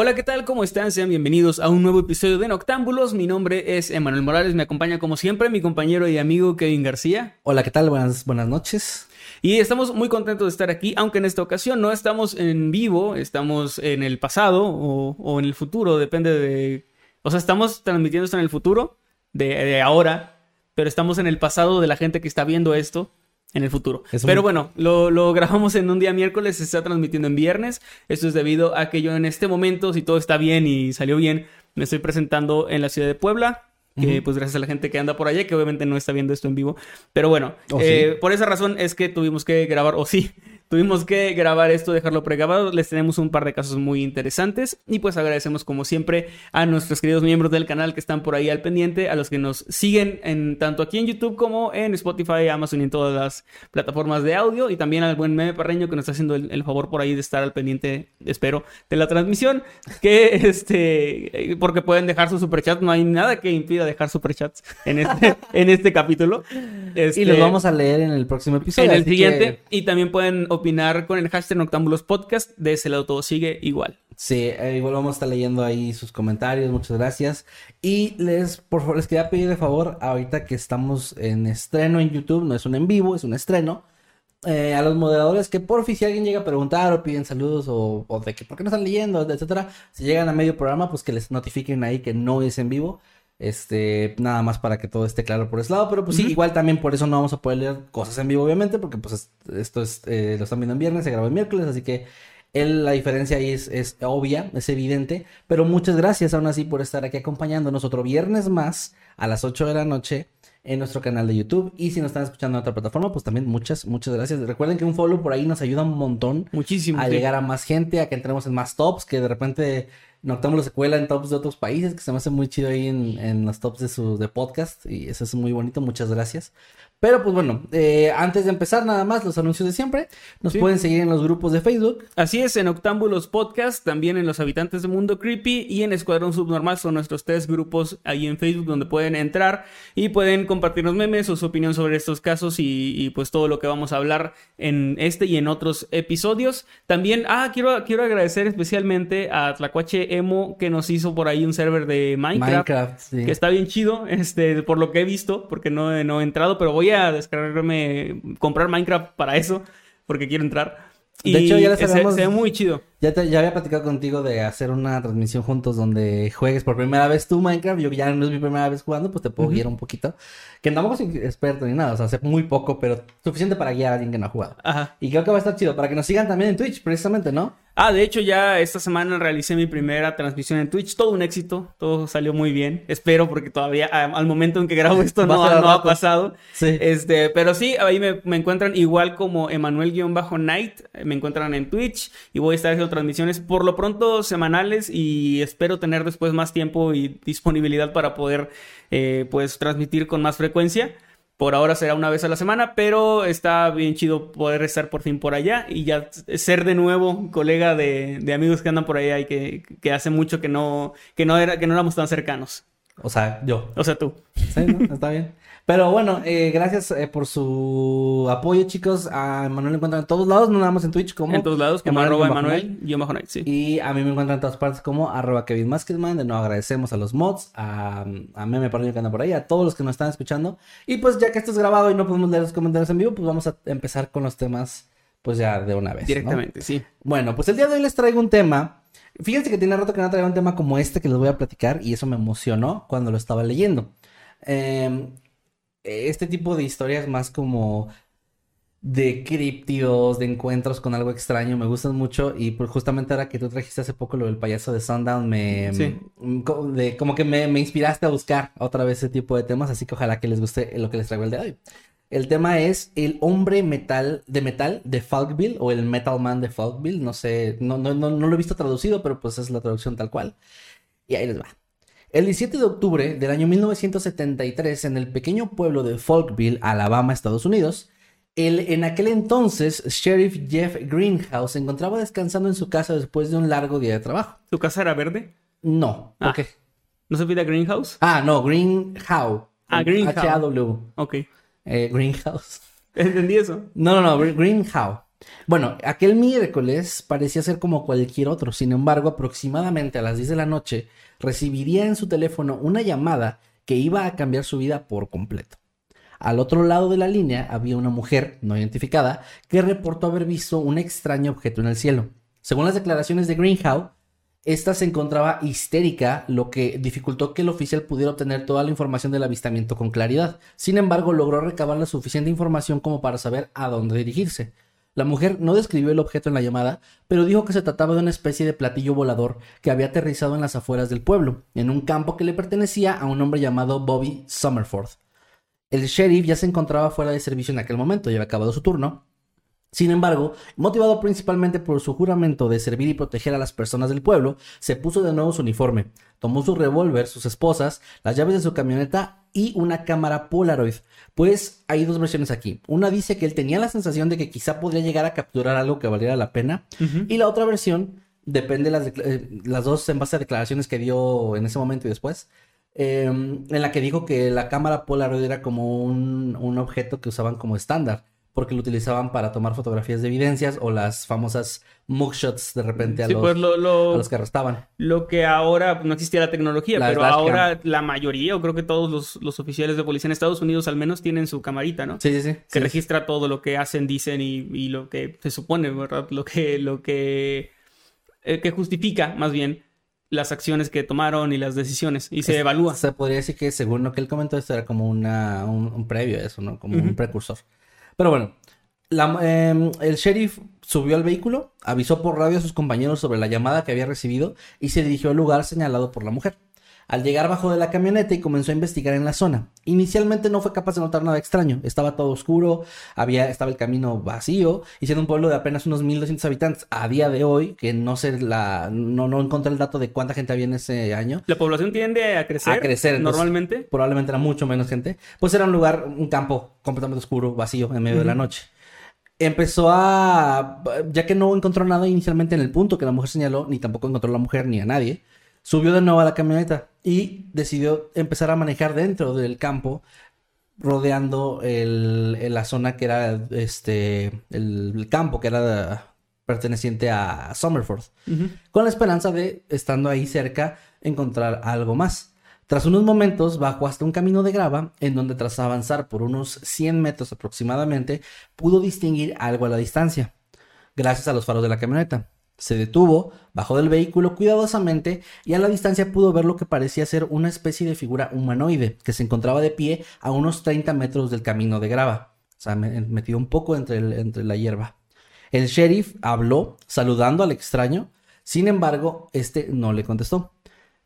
Hola, ¿qué tal? ¿Cómo están? Sean bienvenidos a un nuevo episodio de Noctámbulos. Mi nombre es Emanuel Morales, me acompaña como siempre mi compañero y amigo Kevin García. Hola, ¿qué tal? Buenas, buenas noches. Y estamos muy contentos de estar aquí, aunque en esta ocasión no estamos en vivo, estamos en el pasado o, o en el futuro, depende de... O sea, estamos transmitiendo esto en el futuro, de, de ahora, pero estamos en el pasado de la gente que está viendo esto en el futuro. Es Pero bueno, lo, lo grabamos en un día miércoles, se está transmitiendo en viernes. Esto es debido a que yo en este momento, si todo está bien y salió bien, me estoy presentando en la ciudad de Puebla. Que pues gracias a la gente que anda por allá, que obviamente no está viendo esto en vivo. Pero bueno, Oh, eh, sí. por esa razón es que tuvimos que grabar, o sí, tuvimos que grabar esto, dejarlo pregrabado. Les tenemos un par de casos muy interesantes. Y pues agradecemos como siempre a nuestros queridos miembros del canal que están por ahí al pendiente, a los que nos siguen en tanto aquí en YouTube como en Spotify, Amazon y en todas las plataformas de audio. Y también al buen Meme Parreño que nos está haciendo el, el favor por ahí de estar al pendiente, espero, de la transmisión. Que este, porque pueden dejar su superchat, no hay nada que impida dejar superchats en este, en este capítulo. Y Este, los vamos a leer en el próximo episodio. en el siguiente. que- Y también pueden opinar con el hashtag Noctámbulos Podcast. De ese lado todo sigue igual. Sí, eh, igual vamos a estar leyendo ahí sus comentarios, muchas gracias. Y les, por favor, les quería pedir de favor, ahorita que estamos en estreno en YouTube, no es un en vivo, es un estreno, eh, a los moderadores que por fin si alguien llega a preguntar o piden saludos o, o de que por qué no están leyendo, etcétera, si llegan a medio programa, pues que les notifiquen ahí que no es en vivo. Este, nada más para que todo esté claro por ese lado, pero pues sí, igual también por eso no vamos a poder leer cosas en vivo, obviamente, porque pues es- esto es, eh, lo están viendo en viernes, se graba el miércoles, así que el- la diferencia ahí es, es obvia, es evidente, pero muchas gracias aún así por estar aquí acompañándonos otro viernes más a las 8 de la noche en nuestro canal de YouTube. Y si nos están escuchando en otra plataforma, pues también muchas, muchas gracias. Recuerden que un follow por ahí nos ayuda un montón Muchísimo. a sí. llegar a más gente, a que entremos en más tops, que de repente Noctámbulo se cuela en tops de otros países, que se me hace muy chido ahí en, en los tops de su de podcast, y eso es muy bonito, muchas gracias. Pero pues bueno, eh, antes de empezar nada más los anuncios de siempre, nos Sí. pueden seguir en los grupos de Facebook, Así es, en Octámbulos Podcast, también en Los Habitantes de Mundo Creepy y en Escuadrón Subnormal son nuestros tres grupos ahí en Facebook donde pueden entrar y pueden compartirnos memes o su opinión sobre estos casos y, y, pues todo lo que vamos a hablar en este y en otros episodios. También, ah, quiero, quiero agradecer especialmente a Tlacuache Emo que nos hizo por ahí un server de Minecraft. Minecraft, sí. Que está bien chido, este, por lo que he visto, porque no, no he entrado, pero voy a descargarme, comprar Minecraft para eso, porque quiero entrar. Y De hecho, ya les se- habíamos- se ve muy chido. Ya, te- ya había platicado contigo de hacer una transmisión juntos donde juegues por primera vez tú Minecraft. Yo ya no es mi primera vez jugando, pues te puedo Ujú. guiar un poquito. Que tampoco soy experto ni nada, o sea, sé muy poco, pero suficiente para guiar a alguien que no ha jugado. Ajá. Y creo que va a estar chido para que nos sigan también en Twitch, precisamente, ¿no? Ah, de hecho, ya esta semana realicé mi primera transmisión en Twitch. Todo un éxito, todo salió muy bien. Espero, porque todavía al momento en que grabo esto no, al no ha pasado. Sí. Este, pero sí, ahí me, me encuentran igual como Emanuel-Night. Me encuentran en Twitch y voy a estar transmisiones por lo pronto semanales y espero tener después más tiempo y disponibilidad para poder eh, pues transmitir con más frecuencia. Por ahora será una vez a la semana, pero está bien chido poder estar por fin por allá y ya ser de nuevo colega de, de amigos que andan por allá y que, que hace mucho que no, que no era, que no éramos tan cercanos. O sea, yo. O sea, tú. Sí, ¿no? Está bien. Pero bueno, eh, gracias eh, por su apoyo, chicos. A Manuel lo encuentran en todos lados, no nada más en Twitch como... En todos lados, como arroba Emanuel, guion bajo Night, sí. Y a mí me encuentran en todas partes como arroba Kevin Maskedman. De nuevo agradecemos a los mods, a, a Meme Parrillo que anda por ahí, a todos los que nos están escuchando. Y pues ya que esto es grabado y no podemos leer los comentarios en vivo, pues vamos a empezar con los temas pues ya de una vez. ¿no? Directamente, sí. Bueno, pues el día de hoy les traigo un tema. Fíjense que tiene rato que no traigo un tema como este que les voy a platicar y eso me emocionó cuando lo estaba leyendo. Eh, este tipo de historias más como de críptidos, de encuentros con algo extraño, me gustan mucho y pues justamente ahora que tú trajiste hace poco lo del payaso de Sundown, me... Sí. mm, de- como que me, me inspiraste a buscar otra vez ese tipo de temas, así que ojalá que les guste lo que les traigo el de hoy. El tema es el hombre metal de metal de Falkville o el Metal Man de Falkville. No sé, no, no, no, no lo he visto traducido, pero pues es la traducción tal cual. Y ahí les va. El 17 de octubre del año 1973, en el pequeño pueblo de Falkville, Alabama, Estados Unidos, el en aquel entonces sheriff Jeff Greenhouse se encontraba descansando en su casa después de un largo día de trabajo. ¿Tu casa era verde? No, ¿por Ah. qué? ¿No se pide Greenhouse? Ah, no, Greenhouse. Ah, Greenhouse. H-A-W. Ok. Eh, Greenhouse. Entendí eso. No, no, no, Gre- Greenhouse. Bueno, aquel miércoles parecía ser como cualquier otro. Sin embargo, aproximadamente a las 10 de la noche, recibiría en su teléfono una llamada que iba a cambiar su vida por completo. Al otro lado de la línea había una mujer no identificada que reportó haber visto un extraño objeto en el cielo. Según las declaraciones de Greenhouse, esta se encontraba histérica, lo que dificultó que el oficial pudiera obtener toda la información del avistamiento con claridad. Sin embargo, logró recabar la suficiente información como para saber a dónde dirigirse. La mujer no describió el objeto en la llamada, pero dijo que se trataba de una especie de platillo volador que había aterrizado en las afueras del pueblo, en un campo que le pertenecía a un hombre llamado Bobby Summerford. El sheriff ya se encontraba fuera de servicio en aquel momento, ya había acabado su turno, sin embargo, motivado principalmente por su juramento de servir y proteger a las personas del pueblo, se puso de nuevo su uniforme, tomó su revólver, sus esposas, las llaves de su camioneta y una cámara Polaroid. Pues hay dos versiones aquí. Una dice que él tenía la sensación de que quizá podría llegar a capturar algo que valiera la pena. Y la otra versión, depende de las, decla- eh, las dos en base a declaraciones que dio en ese momento y después. eh, en la que dijo que la cámara Polaroid era como un, un objeto que usaban como estándar porque lo utilizaban para tomar fotografías de evidencias o las famosas mugshots de repente a, Sí, los, pues lo, lo- a los que arrestaban. lo que ahora no existía la tecnología, La pero ahora la mayoría, o creo que todos los, los oficiales de policía en Estados Unidos al menos tienen su camarita, ¿no? Sí, sí, sí. que Sí, registra todo lo que hacen, dicen y, y lo que se supone, ¿verdad? Lo que, lo que, eh, que justifica más bien las acciones que tomaron y las decisiones y se Es- evalúa. Se podría decir que según lo que él comentó, esto era como una, un, un previo a eso, ¿no? Como un precursor. Pero bueno, la- em, el sheriff subió al vehículo, avisó por radio a sus compañeros sobre la llamada que había recibido y se dirigió al lugar señalado por la mujer. Al llegar bajo de la camioneta y comenzó a investigar en la zona. Inicialmente no fue capaz de notar nada extraño. Estaba todo oscuro, había, estaba el camino vacío y siendo un pueblo de apenas unos 1200 habitantes a día de hoy, que no sé la, no, no encontré el dato de cuánta gente había en ese año. La población tiende a crecer, A crecer, entonces- normalmente. probablemente era mucho menos gente, pues era un lugar, un campo completamente oscuro, vacío, en medio de la noche. Empezó a, ya que no encontró nada inicialmente en el punto que la mujer señaló, ni tampoco encontró a la mujer ni a nadie, subió de nuevo a la camioneta y decidió empezar a manejar dentro del campo, rodeando el, el- la zona que era este, el, el campo que era perteneciente a Summerford Ujú. con la esperanza de, estando ahí cerca, encontrar algo más. Tras unos momentos, bajó hasta un camino de grava, en donde tras avanzar por unos 100 metros aproximadamente, pudo distinguir algo a la distancia, gracias a los faros de la camioneta. Se detuvo, bajó del vehículo cuidadosamente y a la distancia pudo ver lo que parecía ser una especie de figura humanoide que se encontraba de pie a unos 30 metros del camino de grava, o sea, me- metido un poco entre, entre la hierba. El sheriff habló, saludando al extraño, sin embargo, este no le contestó.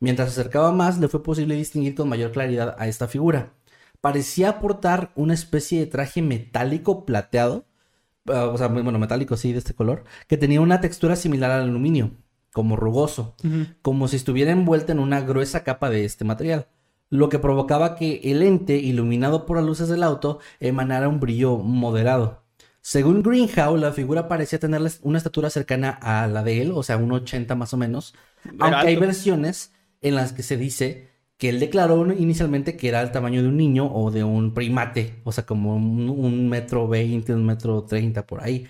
Mientras se acercaba más, le fue posible distinguir con mayor claridad a esta figura. Parecía portar una especie de traje metálico plateado, ah, o sea, muy- bueno, metálico sí, de este color, que tenía una textura similar al aluminio, como rugoso, como si estuviera envuelta en una gruesa capa de este material, lo que provocaba que el ente, iluminado por las luces del auto, emanara un brillo moderado. Según Greenhouse, la figura parecía tener una estatura cercana a la de él, o sea, un 80 más o menos, aunque hay versiones en las que se dice que él declaró inicialmente que era el tamaño de un niño o de un primate, o sea, como un, un metro veinte, un metro treinta por ahí.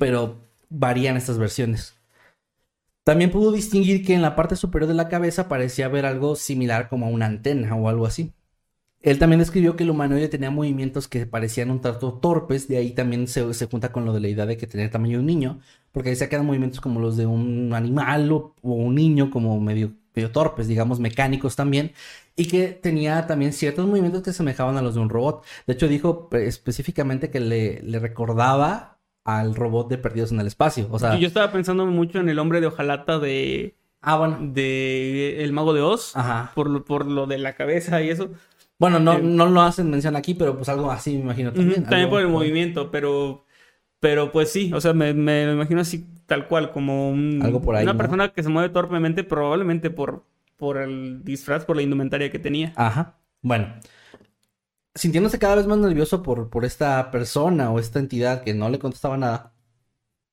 Pero varían estas versiones. También pudo distinguir que en la parte superior de la cabeza parecía haber algo similar como una antena o algo así. Él también describió que el humanoide tenía movimientos que parecían un tanto torpes, de ahí también se, se junta con lo de la idea de que tenía el tamaño de un niño, porque decía que eran movimientos como los de un animal o, o un niño, como medio, medio torpes, digamos, mecánicos también, y que tenía también ciertos movimientos que semejaban a los de un robot. De hecho, dijo específicamente que le, le recordaba al robot de Perdidos en el Espacio. O sea, yo estaba pensando mucho en el hombre de hojalata de, ah, bueno. de El Mago de Oz. Ajá. Por, lo- por lo de la cabeza y eso. Bueno, no, Eh, no lo hacen mención aquí, pero pues algo así me imagino también. También algo por el movimiento, pero, pero pues sí, o sea, me, me imagino así tal cual, como un- Algo por ahí, una ¿no? persona que se mueve torpemente, probablemente por, por el disfraz, por la indumentaria que tenía. Ajá. Bueno. Sintiéndose cada vez más nervioso por, por esta persona o esta entidad que no le contestaba nada,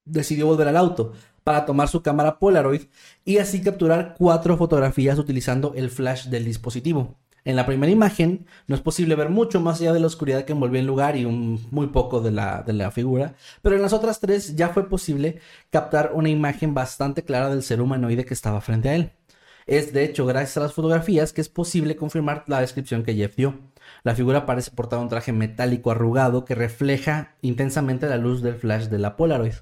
decidió volver al auto para tomar su cámara Polaroid y así capturar cuatro fotografías utilizando el flash del dispositivo. En la primera imagen no es posible ver mucho más allá de la oscuridad que envolvía el lugar y un, muy poco de la, de la figura, pero en las otras tres ya fue posible captar una imagen bastante clara del ser humanoide que estaba frente a él. Es de hecho gracias a las fotografías que es posible confirmar la descripción que Jeff dio. La figura parece portar un traje metálico arrugado que refleja intensamente la luz del flash de la Polaroid.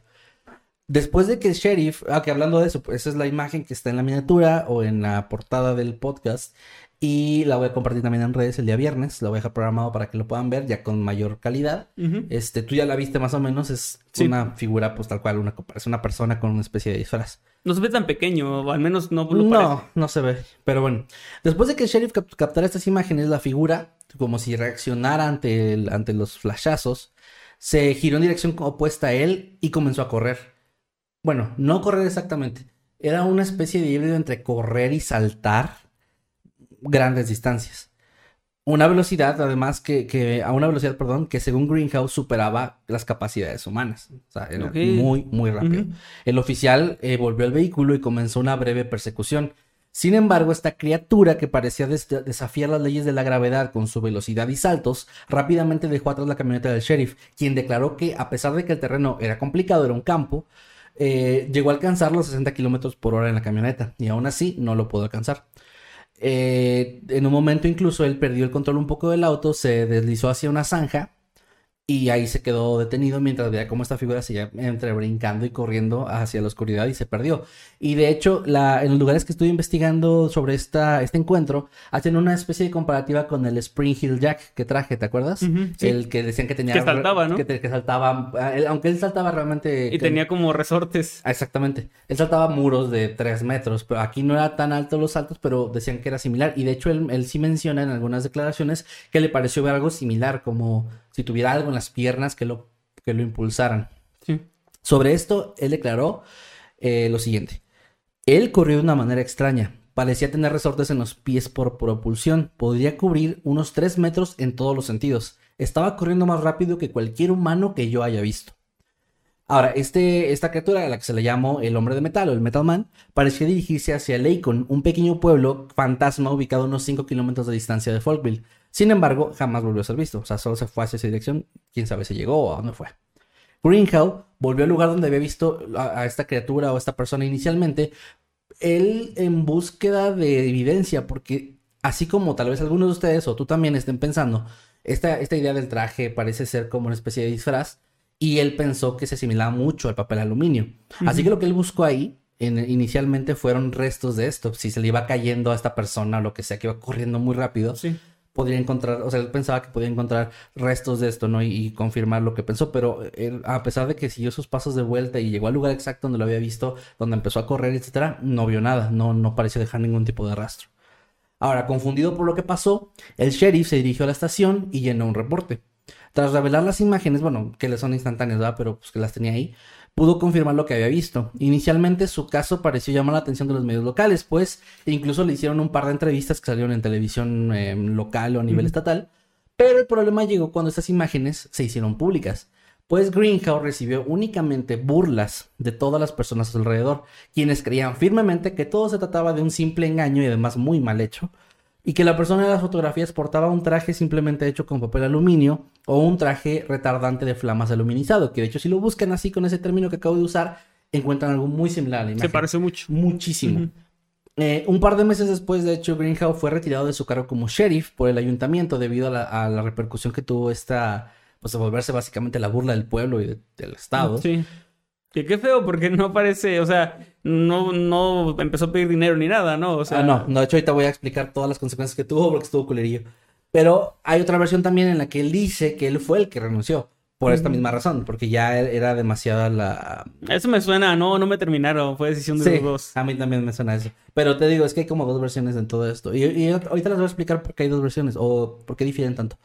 Después de que el sheriff, ah, que hablando de eso, pues esa es la imagen que está en la miniatura o en la portada del podcast. Y la voy a compartir también en redes el día viernes. La voy a dejar programado para que lo puedan ver ya con mayor calidad. Este, tú ya la viste más o menos. Es Sí. una figura, pues tal cual, una, es una persona con una especie de disfraz. No se ve tan pequeño, o al menos no lo No, parece. no se ve. Pero bueno, después de que el sheriff cap- captara estas imágenes, la figura, como si reaccionara ante, el- ante los flashazos, se giró en dirección opuesta a él y comenzó a correr. Bueno, no correr exactamente. Era una especie de híbrido entre correr y saltar grandes distancias. Una velocidad, además, que, que a una velocidad, perdón, que según Greenhouse superaba las capacidades humanas. O sea, era muy, muy rápido. El oficial eh, volvió al vehículo y comenzó una breve persecución. Sin embargo, esta criatura que parecía des- desafiar las leyes de la gravedad con su velocidad y saltos, rápidamente dejó atrás la camioneta del sheriff, quien declaró que a pesar de que el terreno era complicado, era un campo, eh, llegó a alcanzar los 60 kilómetros por hora en la camioneta y aún así no lo pudo alcanzar. Eh, en un momento incluso él perdió el control un poco del auto, se deslizó hacia una zanja y ahí se quedó detenido mientras veía cómo esta figura seguía entre brincando y corriendo hacia la oscuridad y se perdió. Y de hecho, la, en los lugares que estuve investigando sobre esta, este encuentro, hacen una especie de comparativa con el Spring Hill Jack que traje, ¿te acuerdas? Sí. El que decían que tenía... Que saltaba, ¿no? Que, te- que saltaba, ah, él- aunque él saltaba realmente... Y que- tenía como resortes. Ah, Exactamente. Él saltaba muros de 3 metros, pero aquí no era tan alto los saltos, pero decían que era similar. Y de hecho él, él sí menciona en algunas declaraciones que le pareció ver algo similar, como si tuviera algo en las piernas que lo, que lo impulsaran. Sí. Sobre esto, él declaró eh, lo siguiente. Él corrió de una manera extraña. Parecía tener resortes en los pies por propulsión. Podría cubrir unos 3 metros en todos los sentidos. Estaba corriendo más rápido que cualquier humano que yo haya visto. Ahora, este, esta criatura a la que se le llamó el hombre de metal o el Metal Man, parecía dirigirse hacia Lacon, un pequeño pueblo fantasma ubicado a unos 5 kilómetros de distancia de Folkville. Sin embargo, jamás volvió a ser visto. O sea, solo se fue hacia esa dirección. Quién sabe si llegó o a dónde fue. Greenhow volvió al lugar donde había visto a, a esta criatura o a esta persona inicialmente. Él en búsqueda de evidencia, porque así como tal vez algunos de ustedes o tú también estén pensando, esta, esta idea del traje parece ser como una especie de disfraz y él pensó que se asimilaba mucho al papel aluminio. Así que lo que él buscó ahí en- inicialmente fueron restos de esto. Si se le iba cayendo a esta persona o lo que sea, que iba corriendo muy rápido, Sí. Podría encontrar, o sea, él pensaba que podía encontrar restos de esto, ¿no? Y, y confirmar lo que pensó, pero él, a pesar de que siguió sus pasos de vuelta y llegó al lugar exacto donde lo había visto, donde empezó a correr, etcétera, no vio nada, no, no pareció dejar ningún tipo de rastro. Ahora, confundido por lo que pasó, el sheriff se dirigió a la estación y llenó un reporte. Tras revelar las imágenes, bueno, que le son instantáneas, ¿verdad? Pero pues que las tenía ahí, pudo confirmar lo que había visto. Inicialmente su caso pareció llamar la atención de los medios locales, pues incluso le hicieron un par de entrevistas que salieron en televisión eh, local o a nivel estatal, pero el problema llegó cuando estas imágenes se hicieron públicas. Pues Greenhouse recibió únicamente burlas de todas las personas a su alrededor, quienes creían firmemente que todo se trataba de un simple engaño y además muy mal hecho. Y que la persona de las fotografías portaba un traje simplemente hecho con papel aluminio o un traje retardante de flamas aluminizado, que de hecho si lo buscan así con ese término que acabo de usar, encuentran algo muy similar a la imagen. Se parece mucho. Muchísimo. Eh, un par de meses después, de hecho, Greenhow fue retirado de su cargo como sheriff por el ayuntamiento debido a la, a la repercusión que tuvo esta, pues de volverse básicamente la burla del pueblo y de- del estado. Sí. Que qué feo, porque no parece, o sea, no, no empezó a pedir dinero ni nada, ¿no? O sea, ah, no, no, de hecho ahorita voy a explicar todas las consecuencias que tuvo porque estuvo culerillo. Pero hay otra versión también en la que él dice que él fue el que renunció por esta misma razón, porque ya era demasiada la... Eso me suena, no, no me terminaron, fue decisión de Sí, los dos. a mí también me suena eso. Pero te digo, es que hay como dos versiones en todo esto. Y, y ahorita les voy a explicar por qué hay dos versiones o por qué difieren tanto.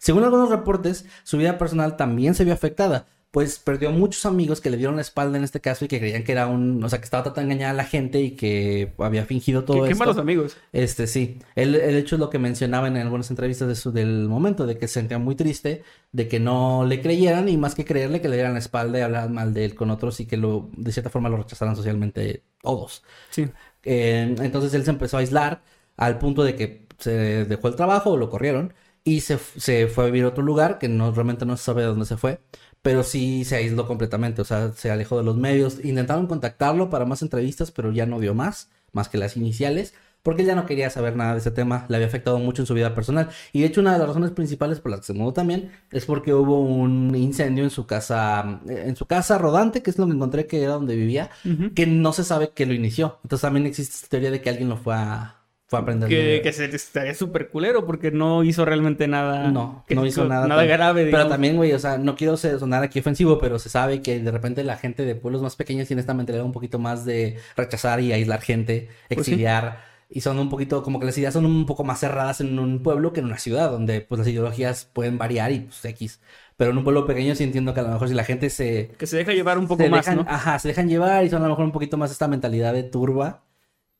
Según algunos reportes, su vida personal también se vio afectada, pues perdió muchos amigos que le dieron la espalda en este caso y que creían que era un... O sea, que estaba tratando de engañar a la gente y que había fingido todo Qué, qué esto. malos amigos. Este, sí. Él, el hecho es lo que mencionaba en algunas entrevistas de su, del momento, de que se sentía muy triste, de que no le creyeran y más que creerle, que le dieran la espalda y hablaran mal de él con otros y que lo, de cierta forma lo rechazaran socialmente todos. Sí. Eh, entonces él se empezó a aislar al punto de que se dejó el trabajo o lo corrieron y se, se fue a vivir a otro lugar que no realmente no se sabe de dónde se fue, pero sí se aisló completamente, o sea, se alejó de los medios. Intentaron contactarlo para más entrevistas, pero ya no dio más, más que las iniciales, porque él ya no quería saber nada de ese tema, le había afectado mucho en su vida personal. Y de hecho una de las razones principales por las que se mudó también es porque hubo un incendio en su casa, eh, en su casa rodante, que es lo que encontré que era donde vivía, que no se sabe qué lo inició. Entonces también existe esta teoría de que alguien lo fue a, fue a prender. Que, que se estaría súper culero porque no hizo realmente nada. No, que- no hizo nada. Nada tan- grave, Pero digamos. también, güey, o sea, no quiero sonar aquí ofensivo, pero se sabe que de repente la gente de pueblos más pequeños tiene esta mentalidad un poquito más de rechazar y aislar gente, Pues sí. exiliar. Y son un poquito, como que las ideas son un poco más cerradas en un pueblo que en una ciudad, donde pues las ideologías pueden variar y pues X. Pero en un pueblo pequeño sí entiendo que a lo mejor si la gente se, Que se deja llevar un poco más, dejan, ¿no? Ajá, se dejan llevar y son a lo mejor un poquito más esta mentalidad de turba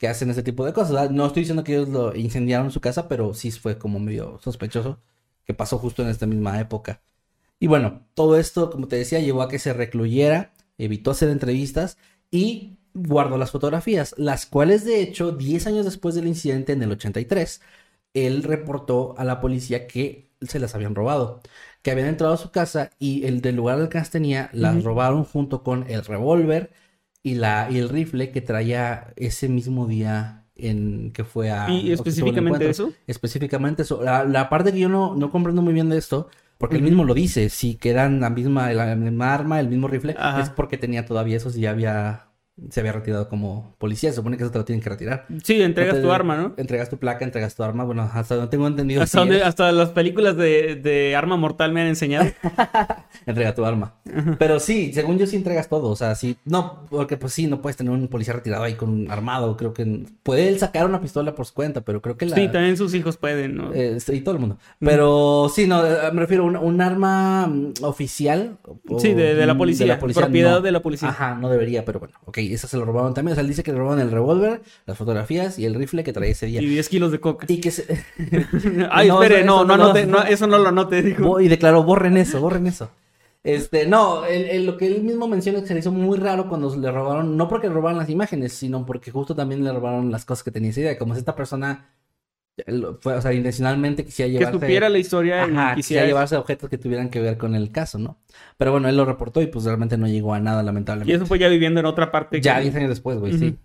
que hacen ese tipo de cosas. ¿verdad? No estoy diciendo que ellos lo incendiaron en su casa, pero sí fue como medio sospechoso que pasó justo en esta misma época. Y bueno, todo esto, como te decía, llevó a que se recluyera, evitó hacer entrevistas y guardó las fotografías, las cuales de hecho, 10 años después del incidente en el 83, él reportó a la policía que se las habían robado, que habían entrado a su casa y el del lugar al que las tenía las robaron junto con el revólver y, la, y el rifle que traía ese mismo día en que fue a... Y específicamente eso. Específicamente eso. La, la parte que yo no, no comprendo muy bien de esto, porque él mismo lo dice, si que eran la misma, la misma arma, el mismo rifle, Ajá. es porque tenía todavía esos y ya había, se había retirado como policía. Se supone que eso te lo tienen que retirar. Sí, entregas tu arma, ¿no? Entregas tu placa, entregas tu arma. Bueno, hasta donde tengo entendido. Hasta, donde, las películas de, de Arma Mortal me han enseñado. entrega tu arma. Pero sí, según yo sí entregas todo. O sea, sí. No, porque pues sí, no puedes tener un policía retirado ahí con un armado. Creo que puede él sacar una pistola por su cuenta, pero creo que la. Sí, también sus hijos pueden, ¿no? Eh, y todo el mundo. Pero sí, no, eh, me refiero a un, un arma mm, oficial. o- Sí, de- de la mm, policía, propiedad de la policía. Ajá, no debería, pero bueno, ok, esa se lo robaron también. O sea, él dice que le robaron el revólver, las fotografías y el rifle que traía ese día. y 10 kilos de coca. Y que se... Ay, No, espere, no, no, no no, eso no lo anote, dijo. Y declaró, borren eso, borren eso. Este, no, el- el- lo que él mismo menciona es que se le hizo muy raro cuando le robaron, no porque le robaron las imágenes, sino porque justo también le robaron las cosas que tenía esa idea. Como si esta persona, fue, o sea, intencionalmente quisiera Que llevarse... supiera la historia Ajá, y quisiera llevarse objetos que tuvieran que ver con el caso, ¿no? Pero bueno, él lo reportó y pues realmente no llegó a nada, Y lamentablemente. eso fue ya viviendo en otra parte. Ya que- 10 años después, güey, sí.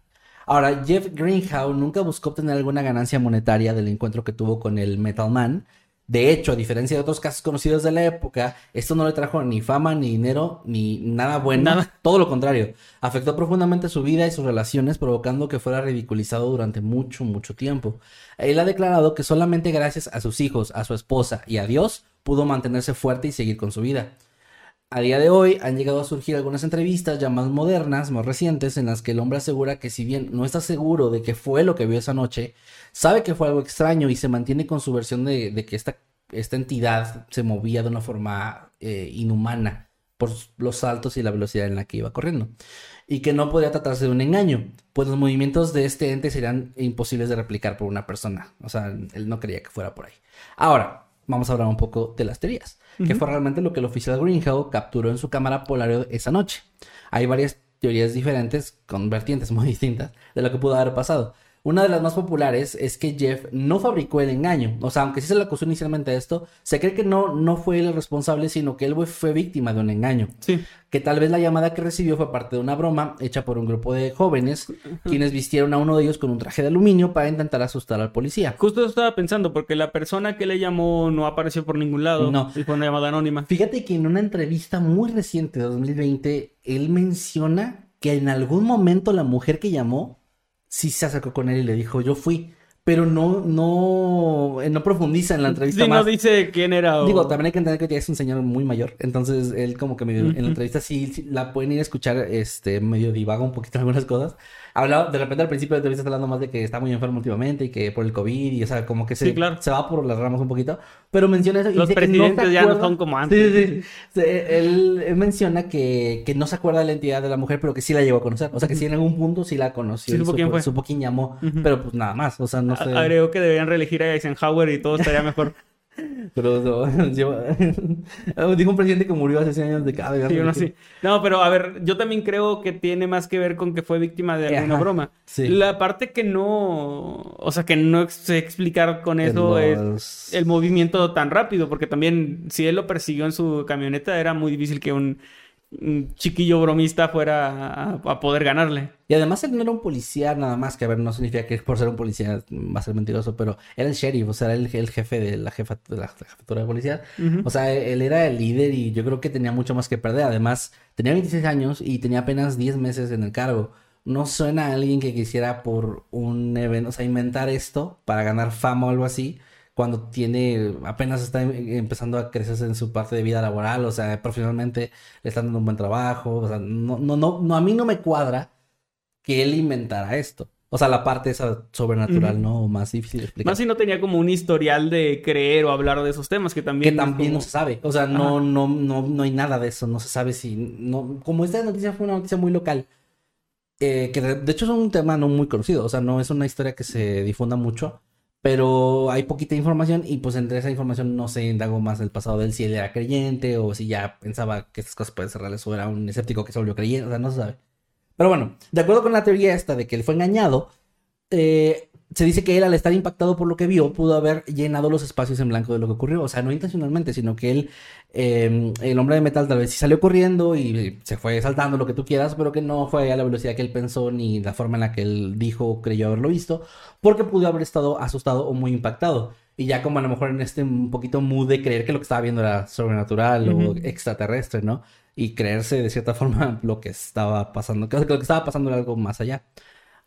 Ahora, Jeff Greenhow nunca buscó obtener alguna ganancia monetaria del encuentro que tuvo con el Metal Man. De hecho, a diferencia de otros casos conocidos de la época, esto no le trajo ni fama, ni dinero, ni nada bueno. Nada. Todo lo contrario. Afectó profundamente su vida y sus relaciones, provocando que fuera ridiculizado durante mucho, mucho tiempo. Él ha declarado que solamente gracias a sus hijos, a su esposa y a Dios pudo mantenerse fuerte y seguir con su vida. A día de hoy han llegado a surgir algunas entrevistas ya más modernas, más recientes, en las que el hombre asegura que si bien no está seguro de qué fue lo que vio esa noche, sabe que fue algo extraño y se mantiene con su versión de, que esta, esta entidad se movía de una forma eh, inhumana por los saltos y la velocidad en la que iba corriendo. Y que no podía tratarse de un engaño, pues los movimientos de este ente serían imposibles de replicar por una persona. O sea, él no creía que fuera por ahí. Ahora, vamos a hablar un poco de las teorías, que fue realmente lo que el oficial Greenhow capturó en su cámara Polaroid esa noche. Hay varias teorías diferentes, con vertientes muy distintas, de lo que pudo haber pasado. Una de las más populares es que Jeff no fabricó el engaño. O sea, aunque sí se le acusó inicialmente de esto, se cree que no, no fue él el responsable, sino que él fue víctima de un engaño. Sí. Que tal vez la llamada que recibió fue parte de una broma hecha por un grupo de jóvenes, quienes vistieron a uno de ellos con un traje de aluminio para intentar asustar al policía. Justo eso estaba pensando, porque la persona que le llamó no apareció por ningún lado. No. Y fue una llamada anónima. Fíjate que en una entrevista muy reciente de 2020, él menciona que en algún momento la mujer que llamó sí se acercó con él y le dijo, yo fui. Pero no, no, eh, no profundiza en la entrevista Sí, no más. dice quién era. o- Digo, también hay que entender que ya es un señor muy mayor. Entonces, él como que medio, en la entrevista sí, sí la pueden ir a escuchar, este, medio divaga un poquito algunas cosas. Hablaba, de repente al principio de la entrevista está hablando más de que está muy enfermo últimamente y que por el COVID y, o sea, como que se, Sí, claro. se va por las ramas un poquito. Pero menciona eso y Los dice no presidentes ya no son como antes. Sí, sí, Él, él menciona que, que no se acuerda de la entidad de la mujer, pero que sí la llegó a conocer. O sea, que sí en algún punto sí la conoció. Sí supo quién fue. Supo quién llamó, pero pues nada más. O sea, no sé. Agregó que deberían reelegir a Eisenhower y todo estaría mejor. Pero no, lleva- dijo un presidente que murió hace 100 años de cada Sí, uno así. No, pero a ver, yo también creo que tiene más que ver con que fue víctima de alguna Ajá, broma. sí. La parte que no, o sea, que no sé explicar con eso es el movimiento tan rápido, porque también si él lo persiguió en su camioneta era muy difícil que un, un chiquillo bromista fuera a, a poder ganarle. Y además él no era un policía nada más, que a ver, no significa que por ser un policía va a ser mentiroso, pero era el sheriff, o sea, era el, el jefe de la, jefa, de la jefatura de policía. O sea, él era el líder y yo creo que tenía mucho más que perder. Además, tenía 26 años y tenía apenas 10 meses en el cargo. No suena a alguien que quisiera por un evento, o sea, inventar esto para ganar fama o algo así, cuando tiene, apenas está em- empezando a crecerse en su parte de vida laboral, o sea, profesionalmente le están dando un buen trabajo, o sea, no, no, no, no, a mí no me cuadra que él inventara esto. O sea, la parte esa sobrenatural. ¿no? Más difícil de explicar. Más si no tenía como un historial de creer o hablar de esos temas, que también... que también como- no se sabe. O sea, no, no, no, no hay nada de eso. No se sabe si. No, como esta noticia fue una noticia muy local. eh, que de, de hecho es un tema no muy conocido. O sea, no es una historia que se difunda mucho. Pero hay poquita información. Y pues entre esa información no se indagó más el pasado de él. Si él era creyente. O si ya pensaba que estas cosas pueden ser reales. O era un escéptico que se volvió creyente. O sea, no se sabe. Pero bueno, de acuerdo con la teoría esta de que él fue engañado. eh, se dice que él al estar impactado por lo que vio pudo haber llenado los espacios en blanco de lo que ocurrió. O sea, no intencionalmente, sino que él, eh, el hombre de metal tal vez sí salió corriendo y se fue saltando lo que tú quieras, pero que no fue a la velocidad que él pensó ni la forma en la que él dijo o creyó haberlo visto, porque pudo haber estado asustado o muy impactado. Y ya como a lo mejor en este un poquito mood de creer que lo que estaba viendo era sobrenatural o extraterrestre, ¿no? Y creerse de cierta forma lo que estaba pasando, que lo que estaba pasando era algo más allá.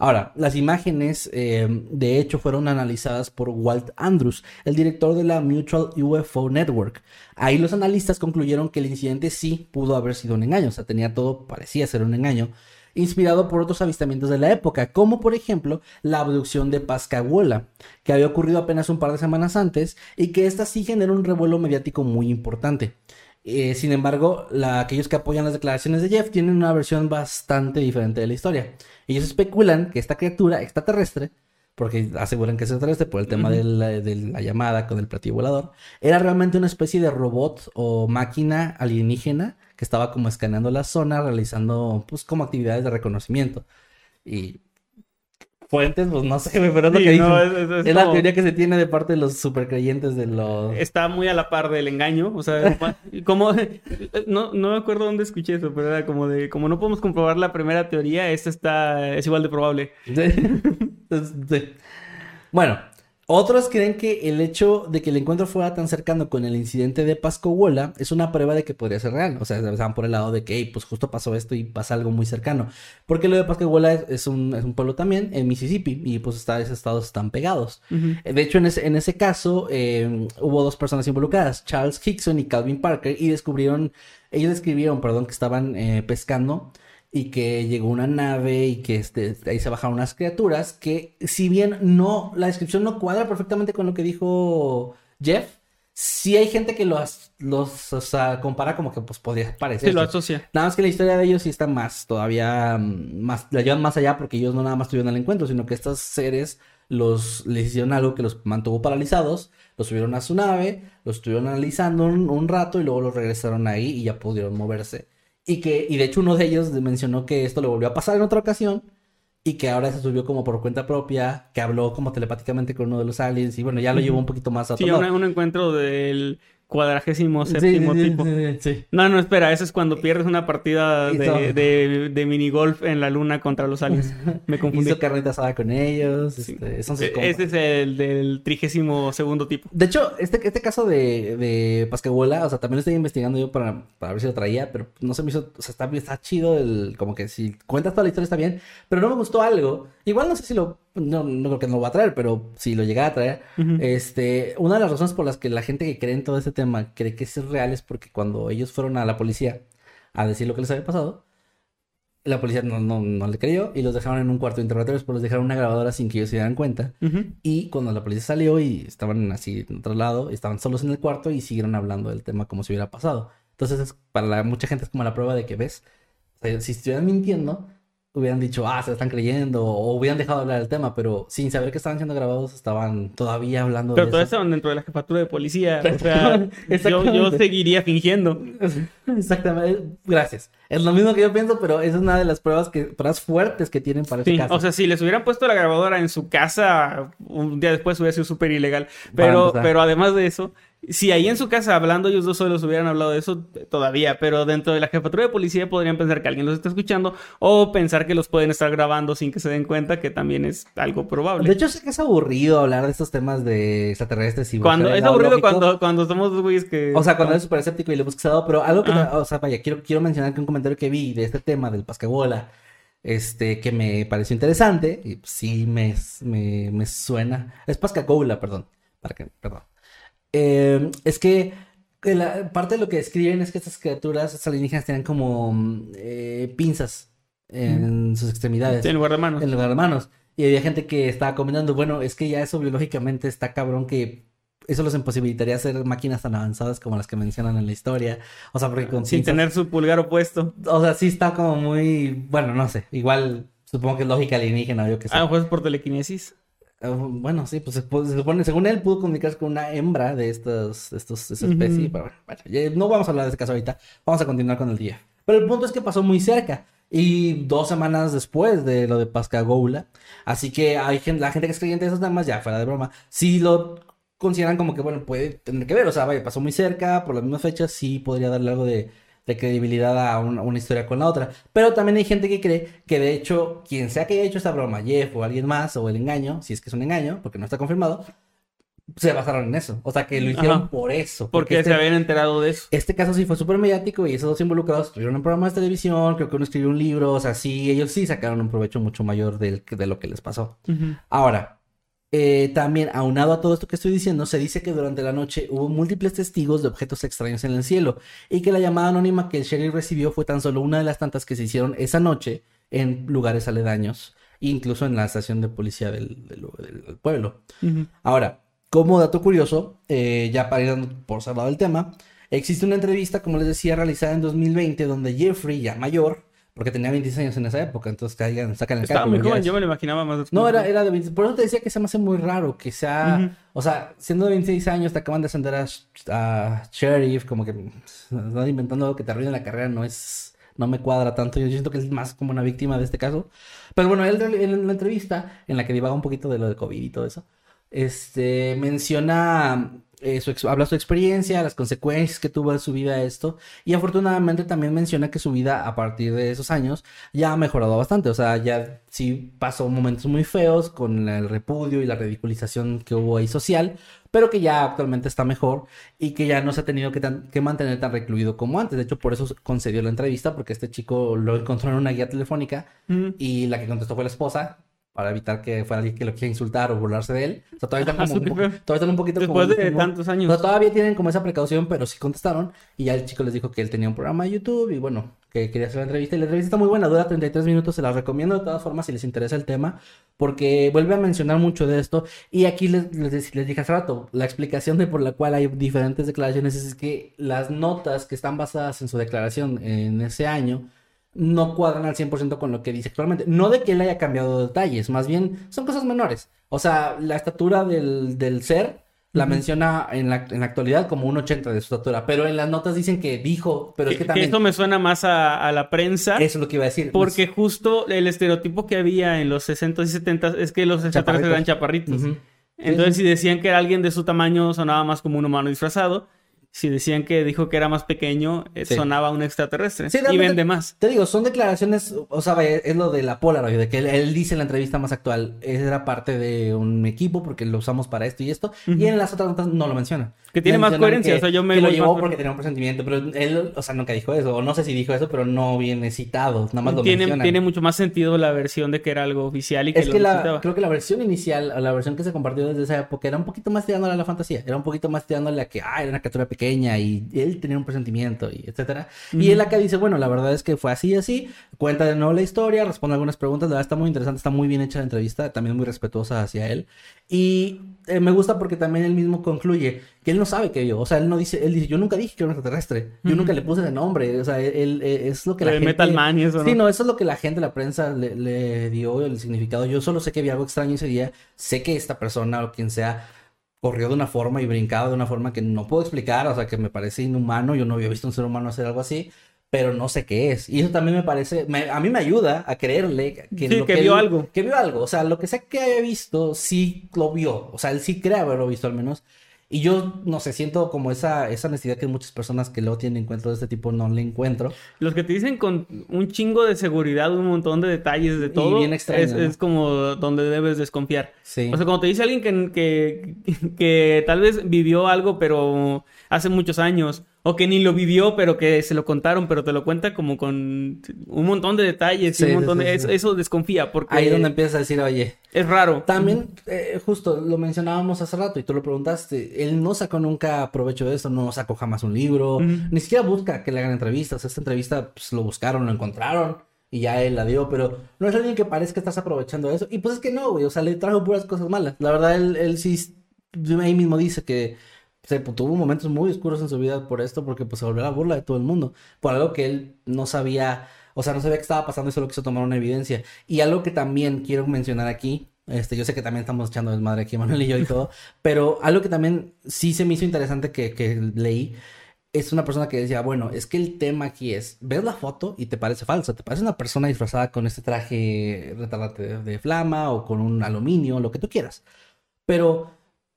Ahora, las imágenes eh, de hecho fueron analizadas por Walt Andrews, el director de la Mutual UFO Network. Ahí los analistas concluyeron que el incidente sí pudo haber sido un engaño, o sea, tenía todo, parecía ser un engaño, inspirado por otros avistamientos de la época, como por ejemplo la abducción de Pascagoula, que había ocurrido apenas un par de semanas antes y que esta sí generó un revuelo mediático muy importante. Eh, sin embargo, la- aquellos que apoyan las declaraciones de Jeff tienen una versión bastante diferente de la historia. Ellos especulan que esta criatura extraterrestre, porque aseguran que es extraterrestre por el tema de, la, de la llamada con el platillo volador, era realmente una especie de robot o máquina alienígena que estaba como escaneando la zona, realizando pues como actividades de reconocimiento. Y fuentes, pues no sé, pero es lo Sí, que no, es es- es- es la como- teoría que se tiene de parte de los supercreyentes de los... Está muy a la par del engaño, o sea, como no, no me acuerdo dónde escuché eso, pero era como de como no podemos comprobar la primera teoría, esta está es igual de probable. Sí. Bueno, otros creen que el hecho de que el encuentro fuera tan cercano con el incidente de Pascowola es una prueba de que podría ser real. O sea, se van por el lado de que, "Ey, pues justo pasó esto y pasa algo muy cercano. Porque lo de Pascowola es, es un, es un pueblo también en Mississippi y pues está, esos estados están pegados. Ujú. De hecho, en ese, en ese caso eh, hubo dos personas involucradas, Charles Hickson y Calvin Parker, y descubrieron, ellos describieron, perdón, que estaban eh, pescando y que llegó una nave y que este, ahí se bajaron unas criaturas que si bien no, la descripción no cuadra perfectamente con lo que dijo Jeff, sí hay gente que los, los o sea, compara como que pues podría parecer. Sí, lo asocia. Nada más que la historia de ellos sí está más, todavía mm, más, la llevan más allá porque ellos no nada más tuvieron el encuentro, sino que estos seres los, les hicieron algo que los mantuvo paralizados, los subieron a su nave, los estuvieron analizando un, un rato y luego los regresaron ahí y ya pudieron moverse. Y que, y de hecho uno de ellos mencionó que esto le volvió a pasar en otra ocasión y que ahora se subió como por cuenta propia, que habló como telepáticamente con uno de los aliens y bueno, ya lo llevó un poquito más a Sí, un, un encuentro del cuadragésimo séptimo sí, sí, tipo. sí, sí. No, no, espera, eso es cuando pierdes una partida de, de, de minigolf en la luna contra los aliens. Me confundí. Hizo carnita asada con ellos. Este, son sus E-. Ese es el del trigésimo segundo tipo. De hecho, este, este caso de, de o sea, también lo estoy investigando yo para, para ver si lo traía, pero no se me hizo, o sea, está, está chido el, como que si cuentas toda la historia está bien, pero no me gustó algo. Igual no sé si lo, no, no creo que no lo va a traer, pero si lo llegara a traer, Ujú. este, una de las razones por las que la gente que cree en todo este tema cree que es real es porque cuando ellos fueron a la policía a decir lo que les había pasado, la policía no, no, no le creyó y los dejaron en un cuarto de interrogatorios, pero les dejaron una grabadora sin que ellos se dieran cuenta. Y cuando la policía salió y estaban así en otro lado, estaban solos en el cuarto y siguieron hablando del tema como si hubiera pasado. Entonces, es- para la- mucha gente es como la prueba de que ves, o sea, si estuvieran mintiendo, hubieran dicho, ah, se lo están creyendo, o hubieran dejado de hablar del tema, pero sin saber que estaban siendo grabados, estaban todavía hablando Pero de todo eso. eso dentro de la jefatura de policía. O sea, yo, yo seguiría fingiendo. Exactamente, gracias. Es lo mismo que yo pienso, pero esa es una de las pruebas que pruebas fuertes que tienen para Sí, caso. o sea, si les hubieran puesto la grabadora en su casa un día después hubiera sido súper ilegal. Pero, pero además de eso, si ahí en su casa hablando ellos dos solos hubieran hablado de eso, todavía. Pero dentro de la jefatura de policía podrían pensar que alguien los está escuchando o pensar que los pueden estar grabando sin que se den cuenta, que también es algo probable. de hecho, sé que es aburrido hablar de estos temas de extraterrestres y cuando, es aburrido cuando, cuando somos dos güeyes que... O sea, cuando eres súper escéptico y le buscas dado, pero algo que, Ah. o sea, vaya, quiero, quiero mencionar que un comentario que vi de este tema del Pascagola, este, que me pareció interesante, y sí me, me, me suena, es Pascagola, perdón, para que, perdón. Eh, es que la, parte de lo que escriben es que estas criaturas, estas alienígenas, tienen como mm, eh, pinzas en sus extremidades en lugar de manos. en lugar de manos. Y había gente que estaba comentando, bueno, es que ya eso biológicamente está cabrón que eso los imposibilitaría hacer máquinas tan avanzadas como las que mencionan en la historia. O sea, porque con Sin pinzas- tener su pulgar opuesto. O sea, sí está como muy... Bueno, no sé. Igual supongo que es lógica alienígena, yo que sé. Ah, pues por telequinesis. Eh, bueno, sí, pues se, supone, según él, pudo comunicarse con una hembra de estos, de estos, esta especie. Pero bueno, bueno, ya no vamos a hablar de ese caso ahorita. Vamos a continuar con el día. Pero el punto es que pasó muy cerca. Y dos semanas después de lo de Pascagoula. Así que hay gente, la gente que es creyente de esos temas, ya fuera de broma, sí lo consideran como que, bueno, puede tener que ver. O sea, vaya, pasó muy cerca, por las mismas fechas, sí podría darle algo de, de credibilidad a una, una historia con la otra. Pero también hay gente que cree que de hecho, quien sea que haya hecho esta broma, Jeff o alguien más, o el engaño, si es que es un engaño, porque no está confirmado, se basaron en eso. O sea, que lo hicieron Ajá. por eso. Porque este, se habían enterado de eso. este caso sí fue súper mediático y esos dos involucrados tuvieron un programa de televisión, creo que uno escribió un libro, o sea, sí, ellos sí sacaron un provecho mucho mayor del- de lo que les pasó. Ujú. Ahora, eh, también aunado a todo esto que estoy diciendo, se dice que durante la noche hubo múltiples testigos de objetos extraños en el cielo y que la llamada anónima que el sheriff recibió fue tan solo una de las tantas que se hicieron esa noche en lugares aledaños, incluso en la estación de policía del, del- del pueblo. Ahora, como dato curioso, eh, ya para ir por cerrado el tema, existe una entrevista, como les decía, realizada en 2020, donde Jeffrey, ya mayor, porque tenía 26 años en esa época, entonces caigan, sacan el Estaba muy cálculo, joven, yo me lo imaginaba más. No, era, era de 26. Por eso te decía que se me hace muy raro que sea. O sea, siendo de 26 años, te acaban de ascender a, a sheriff, como que están inventando algo que te arruina la carrera, no es. No me cuadra tanto. Yo siento que es más como una víctima de este caso. Pero bueno, él, él en la entrevista, en la que divaga un poquito de lo de COVID y todo eso, este menciona. Eh, su habla su experiencia, las consecuencias que tuvo en su vida esto, y afortunadamente también menciona que su vida a partir de esos años ya ha mejorado bastante, o sea, ya sí pasó momentos muy feos con el repudio y la ridiculización que hubo ahí social, pero que ya actualmente está mejor y que ya no se ha tenido que, tan- que mantener tan recluido como antes. De hecho, por eso concedió la entrevista, porque este chico lo encontró en una guía telefónica Ujú. y la que contestó fue la esposa. Para evitar que fuera alguien que lo quiera insultar o burlarse de él. O sea, todavía están, Ah, como un, todavía están un poquito como- Después de tantos o años. sea, todavía tienen como esa precaución, pero sí contestaron. Y ya el chico les dijo que él tenía un programa de YouTube y bueno, que quería hacer la entrevista. Y la entrevista está muy buena, dura 33 minutos. Se la recomiendo de todas formas si les interesa el tema, porque vuelve a mencionar mucho de esto. Y aquí les, les, les dije hace rato, la explicación de por la cual hay diferentes declaraciones es que las notas que están basadas en su declaración en ese año no cuadran al 100% con lo que dice actualmente. No de que él haya cambiado detalles, más bien son cosas menores. O sea, la estatura del, del ser la menciona en la, en la actualidad como un 80 de su estatura, pero en las notas dicen que dijo, pero es que Que, también... esto me suena más a, a la prensa. Eso es lo que iba a decir. Porque justo el estereotipo que había en los 60 y 70 es que los extraterrestres eran chaparritos. Entonces, si decían que era alguien de su tamaño, sonaba más como un humano disfrazado. Si decían que dijo que era más pequeño, eh, Sí. sonaba un extraterrestre. Sí, y vende más. Te digo, son declaraciones, o sea, vaya, es lo de la Polaroid, de que él, él dice en la entrevista más actual, era parte de un equipo porque lo usamos para esto y esto, y en las otras notas no lo menciona. Que tiene más coherencia, que- o sea, yo me que lo llevó por- porque tenía un presentimiento, pero él, o sea, nunca dijo eso, o no sé si dijo eso, pero no viene citado, nada más lo Tiene, mencionan. tiene mucho más sentido la versión de que era algo oficial y que Es lo que la, creo que la versión inicial, o la versión que se compartió desde esa época, era un poquito más tirándole a la fantasía. Era un poquito más tirándole a que, ah, era una criatura pequeña y él tenía un presentimiento y etcétera. Y él acá dice, bueno, la verdad es que fue así y así. Cuenta de nuevo la historia, responde algunas preguntas. La verdad está muy interesante, está muy bien hecha la entrevista, también muy respetuosa hacia él. Y eh, me gusta porque también él mismo concluye que él no sabe que vio. O sea, él no dice, él dice, yo nunca dije que era un extraterrestre. Yo nunca le puse ese nombre. O sea, él, él- eh, es lo que la de gente... Metal Man y eso, Sí, ¿no? no, eso es lo que la gente, la prensa le, le dio el significado. Yo solo sé que vi algo extraño ese día. Sé que esta persona o quien sea corrió de una forma y brincaba de una forma que no puedo explicar, o sea, que me parece inhumano. Yo no había visto un ser humano hacer algo así, pero no sé qué es. Y eso también me parece, me- a mí me ayuda a creerle que, Sí, lo que vio él- algo. Que vio algo. O sea, lo que sé que haya visto, sí lo vio. O sea, él sí cree haberlo visto al menos. Y yo, no sé, siento como esa, esa necesidad que muchas personas que luego tienen encuentros de este tipo no le encuentro. Los que te dicen con un chingo de seguridad, un montón de detalles de Y todo, bien extraño, es, ¿no? es como donde debes desconfiar. Sí. O sea, cuando te dice alguien que, que, que tal vez vivió algo, pero hace muchos años, o que ni lo vivió, pero que se lo contaron, pero te lo cuenta como con un montón de detalles y Sí, un montón sí, de... sí. Eso, eso desconfía, porque Ahí es donde empiezas a decir, oye, es raro. También, eh, justo lo mencionábamos hace rato y tú lo preguntaste, él no sacó nunca provecho de esto, no sacó jamás un libro, ni siquiera busca que le hagan entrevistas. Esta entrevista pues, lo buscaron, lo encontraron y ya él la dio, pero no es alguien que parezca que estás aprovechando eso. Y pues es que no, güey, o sea, le trajo puras cosas malas. La verdad, él, él sí, ahí mismo dice que se pues, tuvo momentos muy oscuros en su vida por esto, porque pues se volvió la burla de todo el mundo, por algo que él no sabía, o sea, no sabía que estaba pasando y solo quiso tomar una evidencia. Y algo que también quiero mencionar aquí, este, yo sé que también estamos echando desmadre aquí, Manuel y yo y todo, pero algo que también sí se me hizo interesante que, que leí, es una persona que decía, bueno, es que el tema aquí es, ves la foto y te parece falsa, te parece una persona disfrazada con este traje retardante de flama o con un aluminio, lo que tú quieras. Pero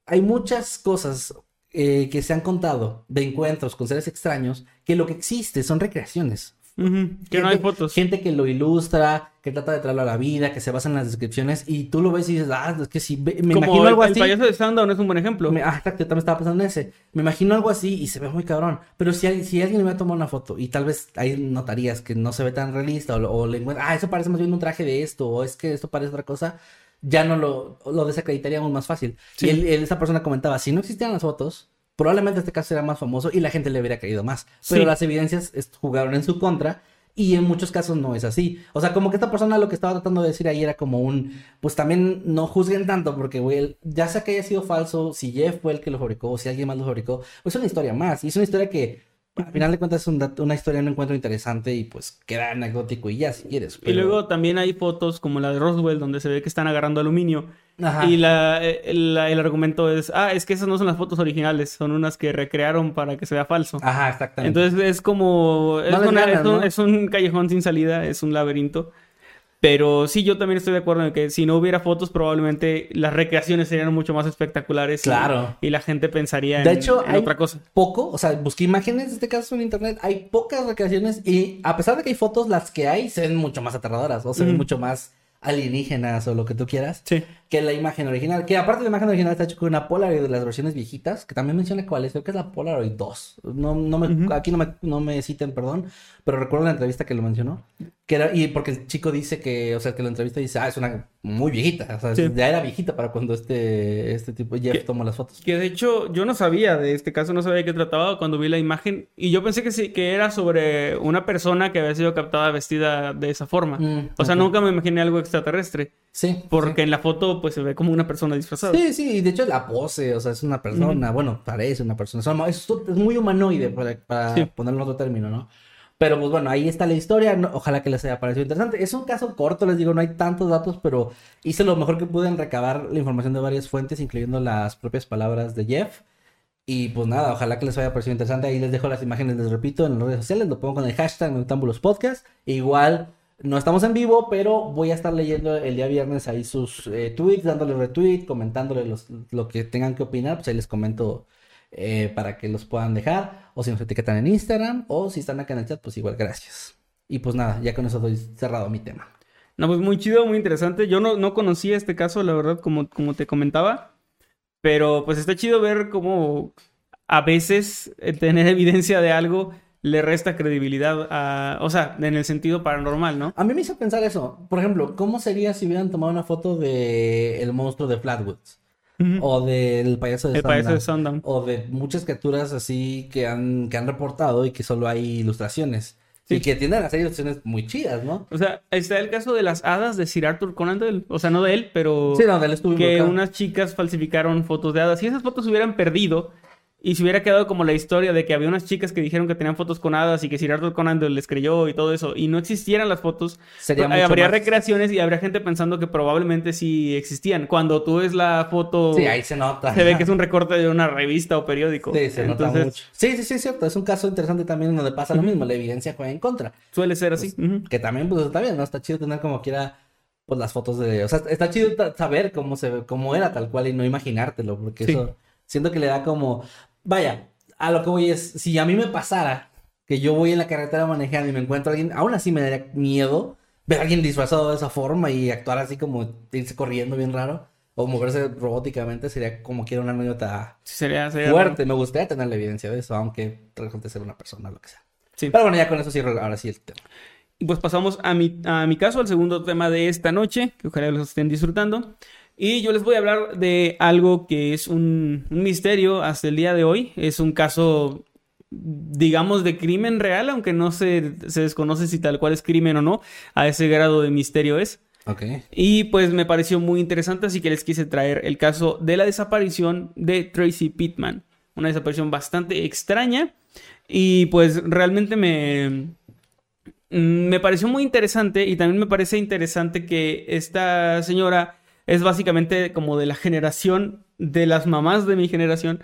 hay muchas cosas eh, que se han contado de encuentros con seres extraños que lo que existe son recreaciones. Ujú, Que no hay Gente- fotos. Gente que lo ilustra, que trata de traerlo a la vida, que se basa en las descripciones y tú lo ves y dices, ah, es que ve- me como imagino el, algo el así. payaso de Sandown es un buen ejemplo. Me- ah, exacto, yo también estaba pensando en ese. Me imagino algo así y se ve muy cabrón. Pero si, hay- si alguien le va a tomar una foto y tal vez ahí notarías que no se ve tan realista o, o le encuentra, ah, eso parece más bien un traje de esto o es que esto parece otra cosa, ya no lo, lo desacreditaríamos más fácil. Sí. Y él- él- esa persona comentaba, si no existieran las fotos, probablemente este caso era más famoso y la gente le hubiera creído más. Pero Sí. las evidencias jugaron en su contra. Y en muchos casos no es así. O sea, como que esta persona lo que estaba tratando de decir ahí era como un, pues también no juzguen tanto porque, güey, ya sea que haya sido falso, si Jeff fue el que lo fabricó o si alguien más lo fabricó, pues es una historia más. Y es una historia que, al final de cuentas, es un una historia, un encuentro interesante y pues queda anecdótico y ya, si quieres. Y luego también hay fotos como la de Roswell donde se ve que están agarrando aluminio. Ajá. Y la, eh, la- el argumento es, ah, es que esas no son las fotos originales, son unas que recrearon para que se vea falso. Ajá, exactamente. Entonces es como, es, No les una- ganas, es un, ¿no? es un callejón sin salida, es un laberinto. Pero sí, yo también estoy de acuerdo en que si no hubiera fotos, probablemente las recreaciones serían mucho más espectaculares. Claro. Y, la gente pensaría en, De hecho, en hay otra cosa. poco, o sea, busqué imágenes de este caso en internet, hay pocas recreaciones y a pesar de que hay fotos, las que hay se ven mucho más aterradoras o se ven mucho más alienígenas o lo que tú quieras Sí. Que la imagen original. Que aparte la imagen original está hecha con una Polaroid de las versiones viejitas, que también menciona cuál es, creo que es la Polaroid 2. No, no me, Ujú. Aquí no me, no me citen, perdón, pero recuerdo la entrevista que lo mencionó. Que era, y porque el chico dice que, o sea, que la entrevista dice, ah, es una muy viejita, o sea, Sí. ya era viejita para cuando este, este tipo, Jeff, ¿Qué? tomó las fotos. Que de hecho yo no sabía de este caso, no sabía de qué trataba cuando vi la imagen. Y yo pensé que sí, que era sobre una persona que había sido captada vestida de esa forma. Mm, o sea, ok. nunca me imaginé algo extraterrestre. Sí. Porque en la foto pues se ve como una persona disfrazada. Sí, sí, y de hecho la pose, o sea, es una persona, bueno, parece una persona, es, es- muy humanoide para, para Sí. ponerlo en otro término, ¿no? Pero pues bueno, ahí está la historia. no- ojalá que les haya parecido interesante. Es un caso corto, les digo, no hay tantos datos, pero hice lo mejor que pude en recabar la información de varias fuentes, incluyendo las propias palabras de Jeff. Y pues nada, ojalá que les haya parecido interesante. Ahí les dejo las imágenes, les repito, en las redes sociales. Lo pongo con el hashtag Noctámbulos Podcast. Igual no estamos en vivo, pero voy a estar leyendo el día viernes ahí sus eh, tweets, dándole retweet, comentándole los- lo que tengan que opinar. Pues ahí les comento eh, para que los puedan dejar. O si nos etiquetan en Instagram. O si están acá en el chat, pues igual, gracias. Y pues nada, ya con eso doy cerrado mi tema. No, pues muy chido, muy interesante. Yo no, no conocía este caso, la verdad, como, como te comentaba. Pero pues está chido ver cómo a veces eh, tener evidencia de algo le resta credibilidad a... O sea, en el sentido paranormal, ¿no? A mí me hizo pensar eso. Por ejemplo, ¿cómo sería si hubieran tomado una foto de el monstruo de Flatwoods? O del payaso de El payaso de Sundown. O de muchas criaturas así que han, que han reportado y que solo hay ilustraciones. Sí. Y que tienden a ser ilustraciones muy chidas, ¿no? O sea, está el caso de las hadas de Sir Arthur Conan Doyle. O sea, no de él, pero... Sí, donde él estuvo que involucrado. unas chicas falsificaron fotos de hadas. Si esas fotos se hubieran perdido y se hubiera quedado como la historia de que había unas chicas que dijeron que tenían fotos con hadas y que Sir Arthur Conan les creyó y todo eso, y no existieran las fotos, Sería eh, mucho habría más- recreaciones y habría gente pensando que probablemente sí existían. Cuando tú ves la foto, Sí, ahí se nota. se ve que es un recorte de una revista o periódico. Sí, se nota Entonces, mucho. Sí, sí, sí, es cierto. Es un caso interesante también donde pasa lo mismo. La evidencia juega en contra. Suele ser así. Ujú. Que también, pues, está bien, ¿no? Está chido tener como quiera, pues, las fotos de... O sea, está chido saber cómo se cómo era tal cual y no imaginártelo, porque Sí. eso... Siento que le da como... Vaya, a lo que voy es, si a mí me pasara que yo voy en la carretera manejando y me encuentro a alguien, aún así me daría miedo ver a alguien disfrazado de esa forma y actuar así como irse corriendo bien raro o moverse robóticamente, sería como quiera una anécdota Sí, sería, sería fuerte. Me gustaría tener la evidencia de eso, aunque resulte ser una persona o lo que sea. Sí. Pero bueno, ya con eso cierro ahora sí el tema. Y pues pasamos a mi, a mi caso, al segundo tema de esta noche, que ojalá los estén disfrutando. Y yo les voy a hablar de algo que es un, un misterio hasta el día de hoy. Es un caso, digamos, de crimen real, aunque no se, se desconoce si tal cual es crimen o no. A ese grado de misterio es. Y pues me pareció muy interesante, así que les quise traer el caso de la desaparición de Tracy Pittman. Una desaparición bastante extraña y pues realmente me, mm, me pareció muy interesante y también me parece interesante que esta señora es básicamente como de la generación de las mamás de mi generación.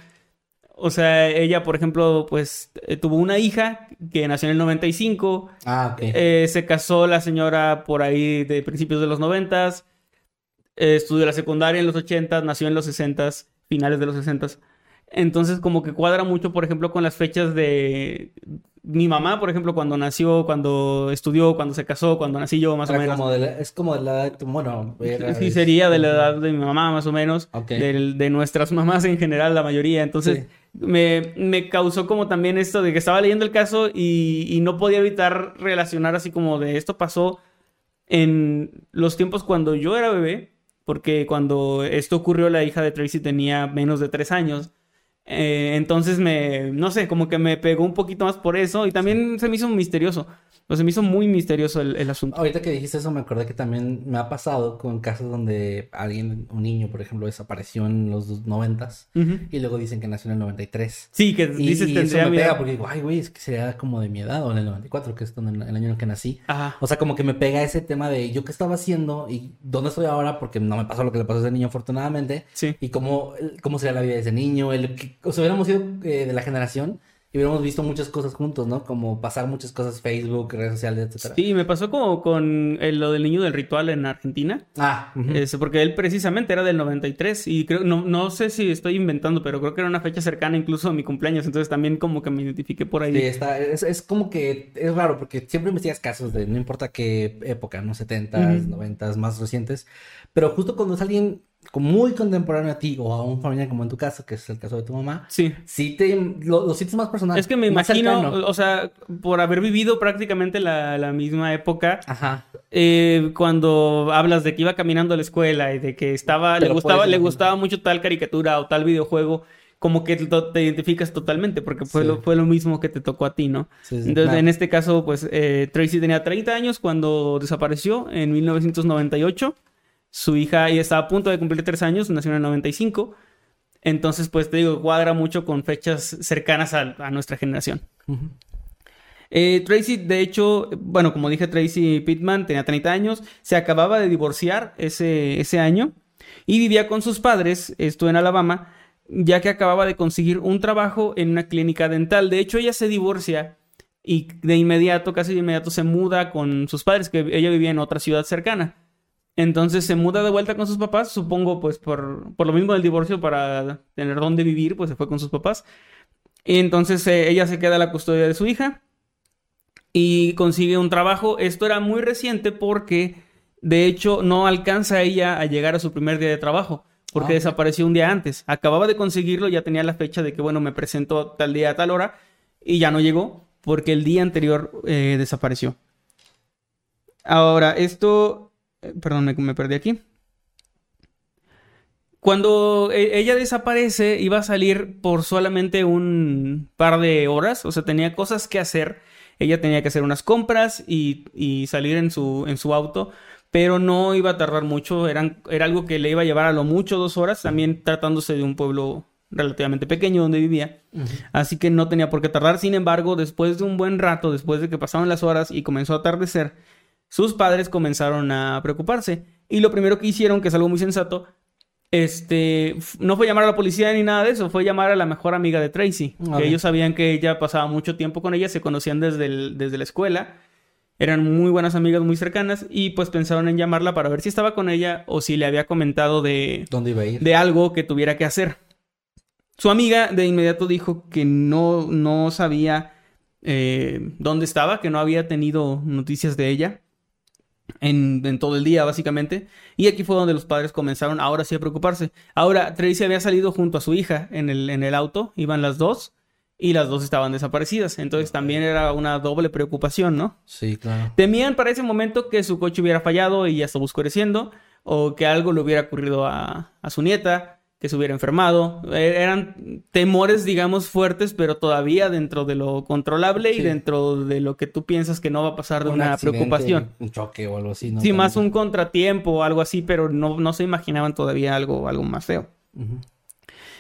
O sea, ella, por ejemplo, pues eh, tuvo una hija que nació en el 95. Ah, ok. Eh, se casó la señora por ahí de principios de los noventas. Eh, estudió la secundaria en los ochentas, nació en los sesentas, finales de los sesentas. Entonces como que cuadra mucho, por ejemplo, con las fechas de mi mamá, por ejemplo, cuando nació, cuando estudió, cuando se casó, cuando nací yo, más o menos. como de la- es como de la edad bueno, era- Sí, sería de la edad de mi mamá, más o menos. De nuestras mamás en general, la mayoría. Entonces, me, me causó como también esto de que estaba leyendo el caso y, y no podía evitar relacionar así como de esto pasó en los tiempos cuando yo era bebé, porque cuando esto ocurrió, la hija de Tracy tenía menos de tres años. Eh, entonces me, no sé, como que me pegó un poquito más por eso y también se me hizo misterioso. O se me hizo muy misterioso el, el asunto. Ahorita que dijiste eso me acordé que también me ha pasado con casos donde alguien, un niño, por ejemplo, desapareció en los noventas Ujú. y luego dicen que nació en el 93. Sí, que Y, dices y tendría eso me pega porque digo, ay, güey, es que sería como de mi edad o en el 94, que es el año en el que nací. Ajá. O sea, como que me pega ese tema de yo qué estaba haciendo y dónde estoy ahora, porque no me pasó lo que le pasó a ese niño, afortunadamente. Sí. Y cómo, cómo sería la vida de ese niño. El, que- o sea, hubiéramos sido eh, de la generación y hubiéramos visto muchas cosas juntos, ¿no? Como pasar muchas cosas, Facebook, redes sociales, etcétera. Sí, me pasó como con el- lo del niño del ritual en Argentina. Ah. Este, porque él precisamente era del 93 y creo, no, no sé si estoy inventando, pero creo que era una fecha cercana incluso a mi cumpleaños, entonces también como que me identifiqué por ahí. Sí, está, es, es como que es raro porque siempre investigas casos de no importa qué época, ¿no? 70s, Ujú. 90s, más recientes. Pero justo cuando es alguien muy contemporáneo a ti o a un familiar como en tu caso, que es el caso de tu mamá, Sí. sí te lo, lo sientes más personal. Es que me imagino, cercano. o sea, por haber vivido prácticamente la, la misma época, Ajá. eh, cuando hablas de que iba caminando a la escuela y de que estaba, le gustaba, le gustaba mucho tal caricatura o tal videojuego, como que te identificas totalmente, porque fue, Sí. lo, fue lo mismo que te tocó a ti, ¿no? Sí, sí, Entonces, claro. en este caso, pues eh, Tracy tenía 30 años cuando desapareció en 1998. Su hija ya estaba a punto de cumplir 3 años, nació en el 95. Entonces, pues te digo, cuadra mucho con fechas cercanas a, a nuestra generación. Eh, Tracy, de hecho, bueno, como dije, Tracy Pittman tenía 30 años, se acababa de divorciar ese, ese año y vivía con sus padres, esto en Alabama, ya que acababa de conseguir un trabajo en una clínica dental. De hecho, ella se divorcia y de inmediato, casi de inmediato, se muda con sus padres, que ella vivía en otra ciudad cercana. Entonces se muda de vuelta con sus papás, supongo, pues por, por lo mismo del divorcio, para tener dónde vivir, pues se fue con sus papás. Y entonces eh, ella se queda a la custodia de su hija y consigue un trabajo. Esto era muy reciente porque, de hecho, no alcanza ella a llegar a su primer día de trabajo porque Ah. desapareció un día antes. Acababa de conseguirlo, ya tenía la fecha de que, bueno, me presento tal día a tal hora y ya no llegó porque el día anterior eh, desapareció. Ahora, esto, eh, perdón, me, me perdí aquí. Cuando e- ella desaparece, iba a salir por solamente un par de horas, o sea, tenía cosas que hacer. Ella tenía que hacer unas compras y, y salir en su, en su auto, pero no iba a tardar mucho. Eran, era algo que le iba a llevar a lo mucho dos horas, también tratándose de un pueblo relativamente pequeño donde vivía. Así que no tenía por qué tardar. Sin embargo, después de un buen rato, después de que pasaron las horas y comenzó a atardecer, sus padres comenzaron a preocuparse. Y lo primero que hicieron, que es algo muy sensato, este, no fue llamar a la policía ni nada de eso, fue llamar a la mejor amiga de Tracy. Que ellos sabían que ella pasaba mucho tiempo con ella, se conocían desde, el- desde la escuela. Eran muy buenas amigas, muy cercanas, y pues pensaron en llamarla para ver si estaba con ella o si le había comentado de, ¿Dónde iba a ir? de algo que tuviera que hacer. Su amiga de inmediato dijo que no, no sabía eh, dónde estaba, que no había tenido noticias de ella en, en todo el día, básicamente. Y aquí fue donde los padres comenzaron ahora sí a preocuparse. Ahora, Tracy había salido junto a su hija en el, en el auto, iban las dos, y las dos estaban desaparecidas. Entonces también era una doble preocupación, ¿no? Sí, claro. Temían para ese momento que su coche hubiera fallado y ya estaba oscureciendo, o que algo le hubiera ocurrido a, a su nieta, que se hubiera enfermado. Eh, eran temores, digamos, fuertes, pero todavía dentro de lo controlable y dentro de lo que tú piensas que no va a pasar de Un una accidente, preocupación. Un choque o algo así, ¿no? Sí, más un contratiempo o algo así, pero no, no se imaginaban todavía algo, algo más feo.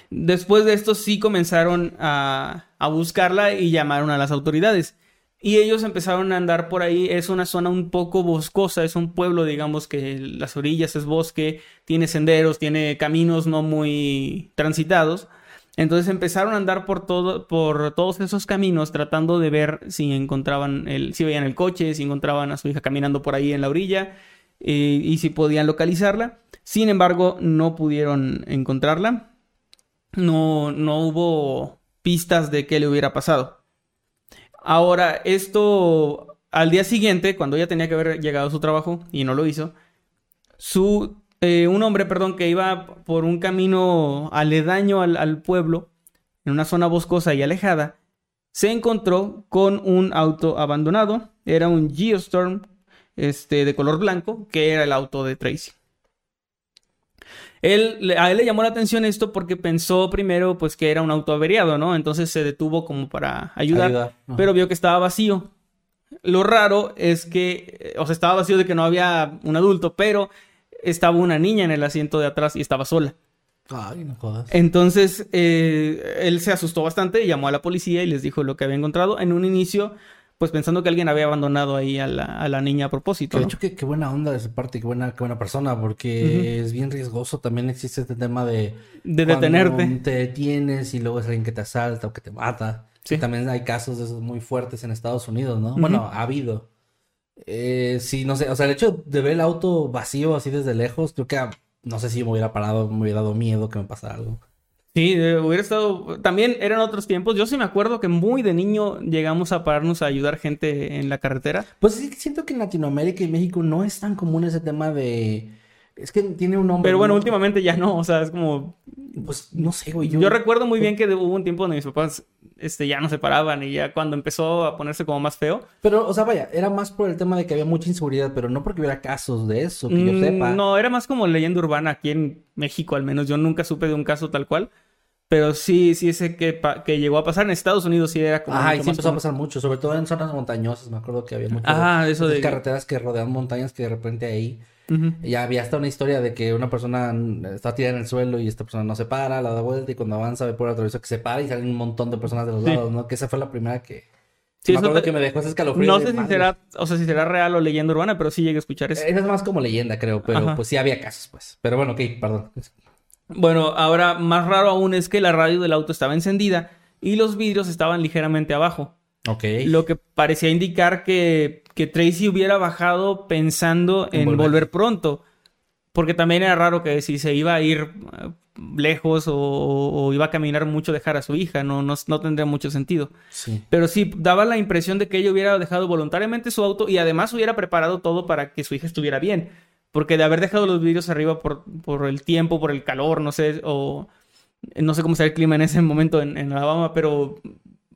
Después de esto sí comenzaron a, a buscarla y llamaron a las autoridades. Y ellos empezaron a andar por ahí. Es una zona un poco boscosa, es un pueblo, digamos que las orillas es bosque, tiene senderos, tiene caminos no muy transitados. Entonces empezaron a andar por todo, por todos esos caminos, tratando de ver si encontraban el, si veían el coche, si encontraban a su hija caminando por ahí en la orilla eh, y si podían localizarla. Sin embargo, no pudieron encontrarla no, no hubo pistas de qué le hubiera pasado. Ahora, esto al día siguiente, cuando ella tenía que haber llegado a su trabajo y no lo hizo, su, eh, un hombre, perdón, que iba por un camino aledaño al, al pueblo, en una zona boscosa y alejada, se encontró con un auto abandonado. Era un Geostorm este, de color blanco, que era el auto de Tracy. Él, a él le llamó la atención esto porque pensó primero pues que era un auto averiado, ¿no? Entonces se detuvo como para ayudar, pero vio que estaba vacío. Lo raro es que, eh, o sea, estaba vacío de que no había un adulto, pero estaba una niña en el asiento de atrás y estaba sola. Ay, no jodas. Entonces, eh, él se asustó bastante, llamó a la policía y les dijo lo que había encontrado. En un inicio, pues pensando que alguien había abandonado ahí a la, a la niña a propósito. Que de hecho, qué, buena onda de su parte, qué buena, qué buena persona, porque es bien riesgoso. También existe este tema de... Detenerte. te detienes y luego es alguien que te asalta o que te mata. Sí. También hay casos de esos muy fuertes en Estados Unidos, ¿no? Bueno, ha habido. Eh, sí, no sé, o sea, el hecho de ver el auto vacío así desde lejos, creo que, ah, no sé si me hubiera parado, me hubiera dado miedo que me pasara algo. Sí, eh, hubiera estado. También eran otros tiempos. Yo sí me acuerdo que muy de niño llegamos a pararnos a ayudar gente en la carretera. Pues sí, siento que en Latinoamérica y México no es tan común ese tema de... Es que tiene un nombre. Pero bueno, ¿no? últimamente ya no. O sea, es como. Pues no sé, güey. Yo, recuerdo muy bien que hubo un tiempo donde mis papás este, ya no se paraban y ya cuando empezó a ponerse como más feo. Pero, o sea, vaya, era más por el tema de que había mucha inseguridad, pero no porque hubiera casos de eso, que yo Mm, sepa. No, era más como leyenda urbana aquí en México, al menos. Yo nunca supe de un caso tal cual. Pero sí, sí, ese que, que llegó a pasar en Estados Unidos sí era como. Ajá, y sí empezó a pasar mucho, sobre todo en zonas montañosas. Me acuerdo que había mucho. Ajá, eso de- carreteras que rodean montañas que de repente ahí. Ya había hasta una historia de que una persona está tirada en el suelo y esta persona no se para, la da vuelta y cuando avanza ve por el atravieso que se para y salen un montón de personas de los Sí. lados, ¿no? Que esa fue la primera que. Sí, me eso acuerdo te- que me dejó ese escalofrío. No sé si será, o sea, si será real o leyenda urbana, pero sí llegué a escuchar eso. Esa es más como leyenda, creo, pero Ajá. pues sí había casos, pues. Pero bueno, ok, perdón. Bueno, ahora más raro aún es que la radio del auto estaba encendida y los vidrios estaban ligeramente abajo. Ok. Lo que parecía indicar que, que Tracy hubiera bajado pensando En en volver. volver. pronto. Porque también era raro que si se iba a ir eh, lejos o, o iba a caminar mucho dejar a su hija. No, no, no tendría mucho sentido. Sí. Pero sí, daba la impresión de que ella hubiera dejado voluntariamente su auto y además hubiera preparado todo para que su hija estuviera bien. Porque de haber dejado los vidrios arriba por, por el tiempo, por el calor, no sé, o no sé cómo está el clima en ese momento en, en Alabama, pero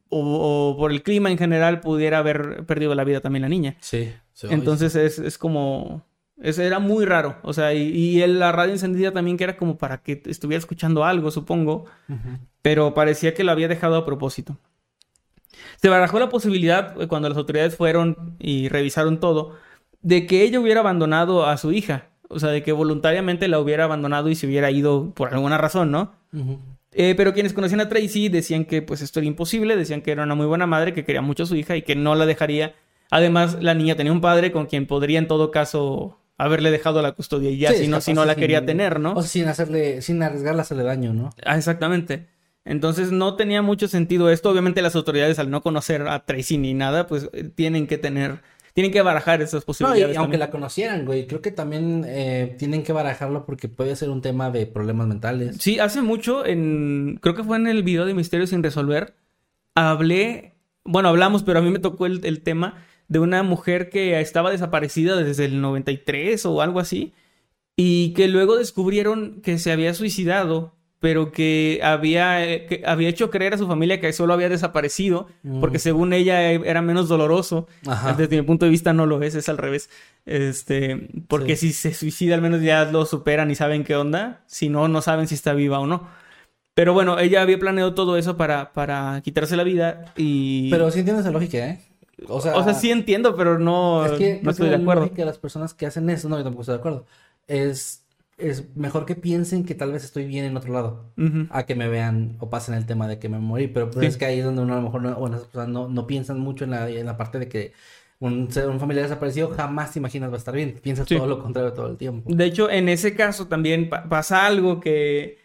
o, o por el clima en general pudiera haber perdido la vida también la niña. Sí. sí, Entonces es, es como... Eso era muy raro. O sea, y, y el- la radio encendida también que era como para que estuviera escuchando algo, supongo pero parecía que lo había dejado a propósito. Se barajó la posibilidad, eh, cuando las autoridades fueron y revisaron todo, de que ella hubiera abandonado a su hija. O sea, de que voluntariamente la hubiera abandonado y se hubiera ido por alguna razón, ¿no? Eh, pero quienes conocían a Tracy decían que pues esto era imposible, decían que era una muy buena madre, que quería mucho a su hija y que no la dejaría. Además, la niña tenía un padre con quien podría en todo caso haberle dejado la custodia y ya Sí, si, no, si no la sin- quería tener, ¿no? O sin hacerle, sin arriesgarle a hacerle daño, ¿no? Ah, exactamente. Entonces no tenía mucho sentido esto. Obviamente las autoridades al no conocer a Tracy ni nada, pues eh, tienen que tener, tienen que barajar esas No, y posibilidades. aunque también. la conocieran, güey, creo que también eh, tienen que barajarlo porque puede ser un tema de problemas mentales. Sí, hace mucho, en, creo que fue en el video de Misterio sin resolver, hablé, bueno, hablamos, pero a mí me tocó el, el tema de una mujer que estaba desaparecida desde el 93 o algo así, y que luego descubrieron que se había suicidado, pero que había, eh, que había hecho creer a su familia que solo había desaparecido, porque según ella eh, era menos doloroso. Ajá. Desde mi punto de vista no lo es, es al revés. Este, porque si se suicida al menos ya lo superan y saben qué onda, si no, no saben si está viva o no. Pero bueno, ella había planeado todo eso para, para quitarse la vida y... Pero sí entiendes la lógica, ¿eh? O sea, o sea, sí entiendo, pero no, es que, no que estoy de acuerdo. lógica de las personas que hacen eso, no, yo tampoco estoy de acuerdo. Es, es mejor que piensen que tal vez estoy bien en otro lado. A que me vean o pasen el tema de que me morí. Pero pues Sí. es que ahí es donde uno a lo mejor no, bueno, no, no piensan mucho en la, en la parte de que un, un familiar desaparecido jamás te imaginas va a estar bien. Piensas Sí. todo lo contrario todo el tiempo. De hecho, en ese caso también pa- pasa algo que,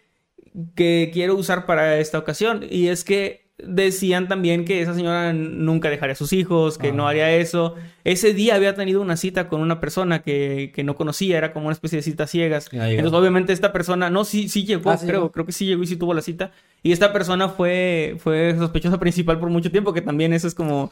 que quiero usar para esta ocasión. Y es que decían también que esa señora nunca dejaría a sus hijos, que no Ah. haría eso. Ese día había tenido una cita con una persona que, que no conocía, era como una especie de citas ciegas. Llegó. Entonces, obviamente, esta persona, no, sí, sí llegó, Ah, sí creo, llegó. creo que sí llegó y sí tuvo la cita. Y esta persona fue, fue sospechosa principal por mucho tiempo, que también eso es como,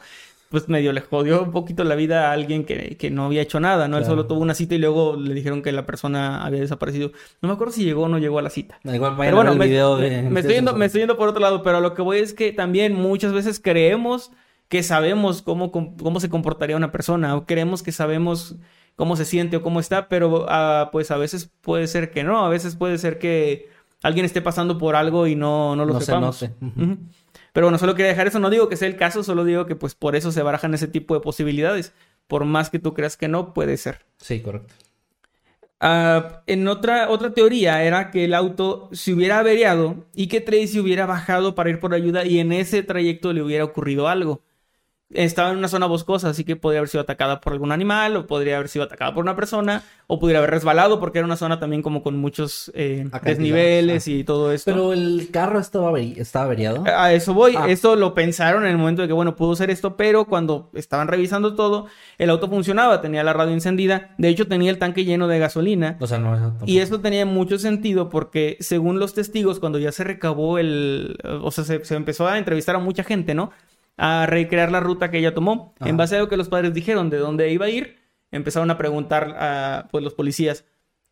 pues medio le jodió un poquito la vida a alguien que, que no había hecho nada, ¿no? Él Claro. solo tuvo una cita y luego le dijeron que la persona había desaparecido. No me acuerdo si llegó o no llegó a la cita. Igual Pero bueno, me, el video de... me- me estoy yendo, me estoy yendo por otro lado, pero lo que voy es que también muchas veces creemos que sabemos cómo, cómo se comportaría una persona, o creemos que sabemos cómo se siente o cómo está, pero ah, pues a veces puede ser que no, a veces puede ser que alguien esté pasando por algo y no, no lo No se note. Pero bueno, solo quería dejar eso, no digo que sea el caso, solo digo que pues por eso se barajan ese tipo de posibilidades. Por más que tú creas que no, puede ser. Sí, correcto. Ah, en otra, otra teoría era que el auto se hubiera averiado y que Tracy hubiera bajado para ir por ayuda y en ese trayecto le hubiera ocurrido algo. Estaba en una zona boscosa, así que podría haber sido atacada por algún animal, o podría haber sido atacada por una persona, o pudiera haber resbalado, porque era una zona también como con muchos eh, desniveles ah. y todo esto. Pero el carro estaba, averi- estaba averiado. A eso voy. Ah. Esto lo pensaron en el momento de que, bueno, pudo ser esto, pero cuando estaban revisando todo, el auto funcionaba, tenía la radio encendida, de hecho tenía el tanque lleno de gasolina. O sea, no, eso. Y eso tenía mucho sentido porque, según los testigos, cuando ya se recabó el. O sea, se, se empezó a entrevistar a mucha gente, ¿no? A recrear la ruta que ella tomó. Ajá. En base a lo que los padres dijeron de dónde iba a ir, empezaron a preguntar a pues, los policías,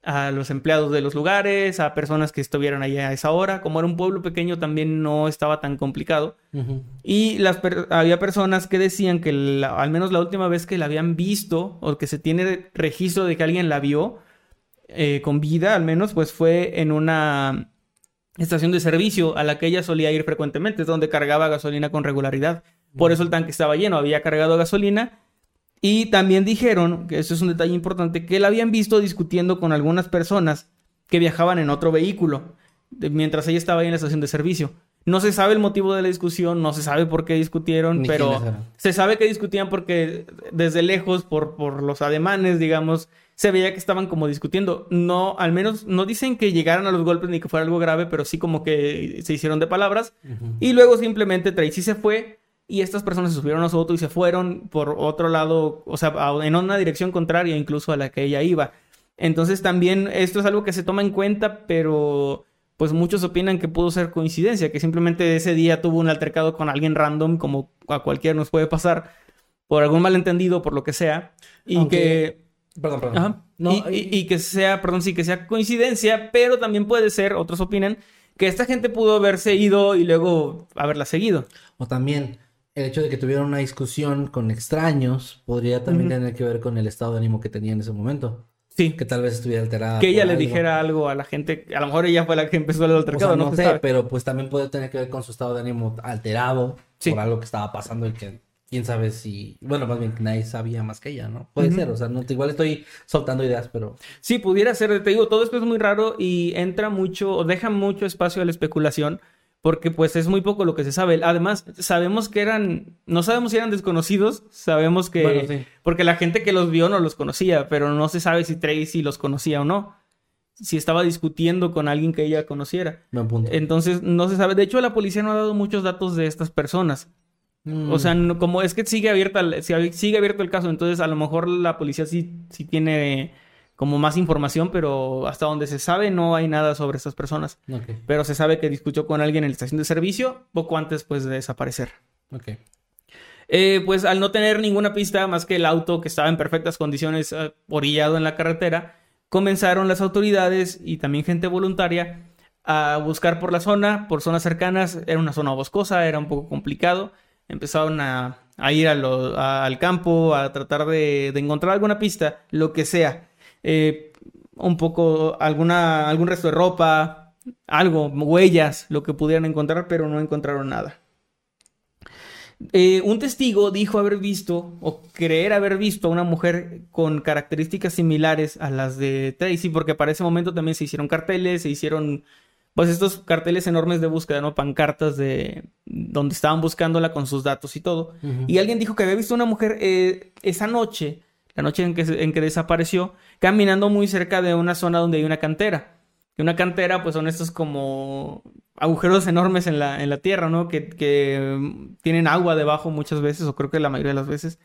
a los empleados de los lugares, a personas que estuvieran allá a esa hora. Como era un pueblo pequeño, también no estaba tan complicado. Y las per- había personas que decían que la- al menos la última vez que la habían visto o que se tiene registro de que alguien la vio eh, con vida, al menos, pues fue en una estación de servicio a la que ella solía ir frecuentemente, es donde cargaba gasolina con regularidad. Por eso el tanque estaba lleno, había cargado gasolina. Y también dijeron, que eso es un detalle importante, que la habían visto discutiendo con algunas personas que viajaban en otro vehículo de- mientras ella estaba ahí en la estación de servicio. No se sabe el motivo de la discusión, no se sabe por qué discutieron, Ni pero se sabe que discutían porque desde lejos, por, por los ademanes, digamos, se veía que estaban como discutiendo. No, al menos no dicen que llegaran a los golpes ni que fuera algo grave, pero sí como que se hicieron de palabras. Y luego simplemente Tracy se fue y estas personas se subieron a su auto y se fueron por otro lado, o sea, en una dirección contraria incluso a la que ella iba. Entonces también esto es algo que se toma en cuenta, pero pues muchos opinan que pudo ser coincidencia, que simplemente ese día tuvo un altercado con alguien random, como a cualquiera nos puede pasar, por algún malentendido, por lo que sea, y Aunque- que... Perdón, perdón. Ajá. No, y, y- y que sea, perdón, sí, que sea coincidencia, pero también puede ser, otros opinan, que esta gente pudo haberse ido y luego haberla seguido. O también el hecho de que tuvieran una discusión con extraños podría también tener que ver con el estado de ánimo que tenía en ese momento. Sí, Que tal vez estuviera alterada. que ella le algo. dijera algo a la gente, a lo mejor ella fue la que empezó el O altercado, sea, no, no sé, sabe. pero pues también puede tener que ver con su estado de ánimo alterado Sí. por algo que estaba pasando y que quién sabe si, bueno, más bien nadie sabía más que ella, ¿no? Puede ser, o sea, no, igual estoy soltando ideas, pero Sí, pudiera ser, te digo, todo esto es muy raro y entra mucho, o deja mucho espacio a la especulación, porque pues es muy poco lo que se sabe. Además, sabemos que eran, no sabemos si eran desconocidos, sabemos que, Bueno, sí. porque la gente que los vio no los conocía, pero no se sabe si Tracy los conocía o no, si estaba discutiendo con alguien que ella conociera. me apunto. Entonces, no se sabe. De hecho, la policía no ha dado muchos datos de estas personas. Mm, O sea, no- como es que sigue abierta, sigue abierto el caso, entonces a lo mejor la policía sí, sí tiene como más información, pero hasta donde se sabe no hay nada sobre estas personas. Pero se sabe que discutió con alguien en la estación de servicio poco antes pues de desaparecer. Eh, pues al no tener ninguna pista más que el auto que estaba en perfectas condiciones eh, orillado en la carretera, comenzaron las autoridades y también gente voluntaria a buscar por la zona, por zonas cercanas. Era una zona boscosa, era un poco complicado. Empezaron a, a ir a lo- a- al campo, a tratar de, de encontrar alguna pista, lo que sea. Eh, un poco, alguna, algún resto de ropa, algo, huellas, lo que pudieran encontrar, pero no encontraron nada. Eh, un testigo dijo haber visto o creer haber visto a una mujer con características similares a las de Tracy, porque para ese momento también se hicieron carteles, se hicieron pues estos carteles enormes de búsqueda, ¿no? Pancartas de donde estaban buscándola con sus datos y todo. Y alguien dijo que había visto una mujer eh, esa noche, la noche en que, en que desapareció, caminando muy cerca de una zona donde hay una cantera. Que una cantera, pues son estos como agujeros enormes en la, en la tierra, ¿no? Que, que mm, tienen agua debajo muchas veces, o creo que la mayoría de las veces.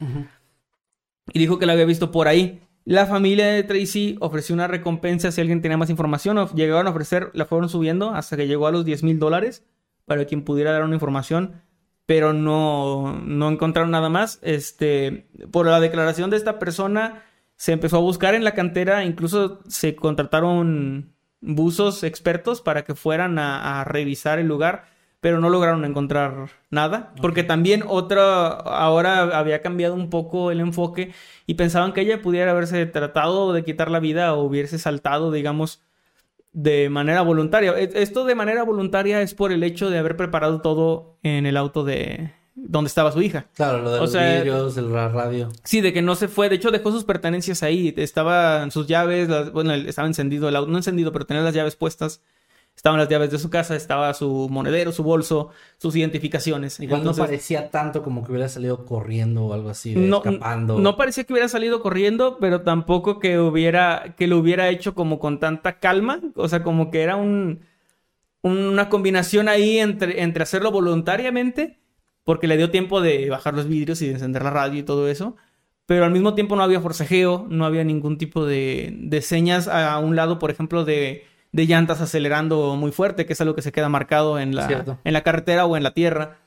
Y dijo que la había visto por ahí. La familia de Tracy ofreció una recompensa si alguien tenía más información. o Llegaron a ofrecer, la fueron subiendo hasta que llegó a los 10 mil dólares para quien pudiera dar una información. Pero no, no encontraron nada más. Este, por la declaración de esta persona, se empezó a buscar en la cantera. Incluso se contrataron buzos expertos para que fueran a, a revisar el lugar. Pero no lograron encontrar nada. Porque también otra, ahora había cambiado un poco el enfoque y pensaban que ella pudiera haberse tratado de quitar la vida o hubiese saltado, digamos, de manera voluntaria. E- Esto de manera voluntaria es por el hecho de haber preparado todo en el auto de donde estaba su hija. Claro, lo de O los sea- vidrios, radio. Sí, de que no se fue. De hecho, dejó sus pertenencias ahí. Estaban sus llaves, las- bueno, estaba encendido el auto, no encendido, pero tenía las llaves puestas. Estaban las llaves de su casa, estaba su monedero, su bolso, sus identificaciones. Igual Entonces- no parecía tanto como que hubiera salido corriendo o algo así, de no, escapando. no parecía que hubiera salido corriendo, pero tampoco que hubiera, que lo hubiera hecho como con tanta calma. O sea, como que era un, una combinación ahí entre, entre hacerlo voluntariamente, porque le dio tiempo de bajar los vidrios y de encender la radio y todo eso. Pero al mismo tiempo no había forcejeo, no había ningún tipo de, de señas a un lado, por ejemplo, de, de llantas acelerando muy fuerte, que es algo que se queda marcado en la, Cierto. en la carretera o en la tierra.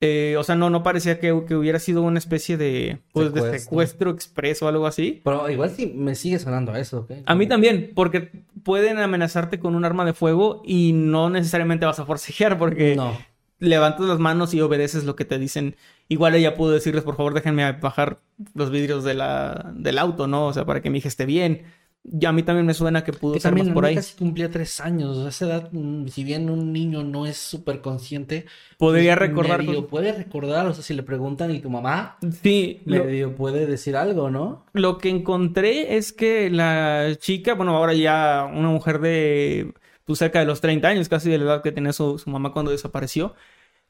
Eh, o sea, no, no parecía que, que hubiera sido una especie de, pues, de Secuestro. secuestro expreso o algo así. Pero igual sí me sigue sonando a eso, ¿ok? A mí también, porque pueden amenazarte con un arma de fuego y no necesariamente vas a forcejear porque No. levantas las manos y obedeces lo que te dicen. Igual ella pudo decirles, por favor, déjenme bajar los vidrios de la, del auto, ¿no? O sea, para que mi hija esté bien. Y a mí también me suena que pudo Que ser también más por ahí. sí cumplía tres años. A esa edad, mm, si bien un niño no es súper consciente, Podría pues, recordar. medio cosas. puede recordar. O sea, si le preguntan y tu mamá, Sí, lo, medio puede decir algo, ¿no? lo que encontré es que la chica, bueno, ahora ya una mujer de pues, cerca de los 30 años, casi de la edad que tenía su, su mamá cuando desapareció.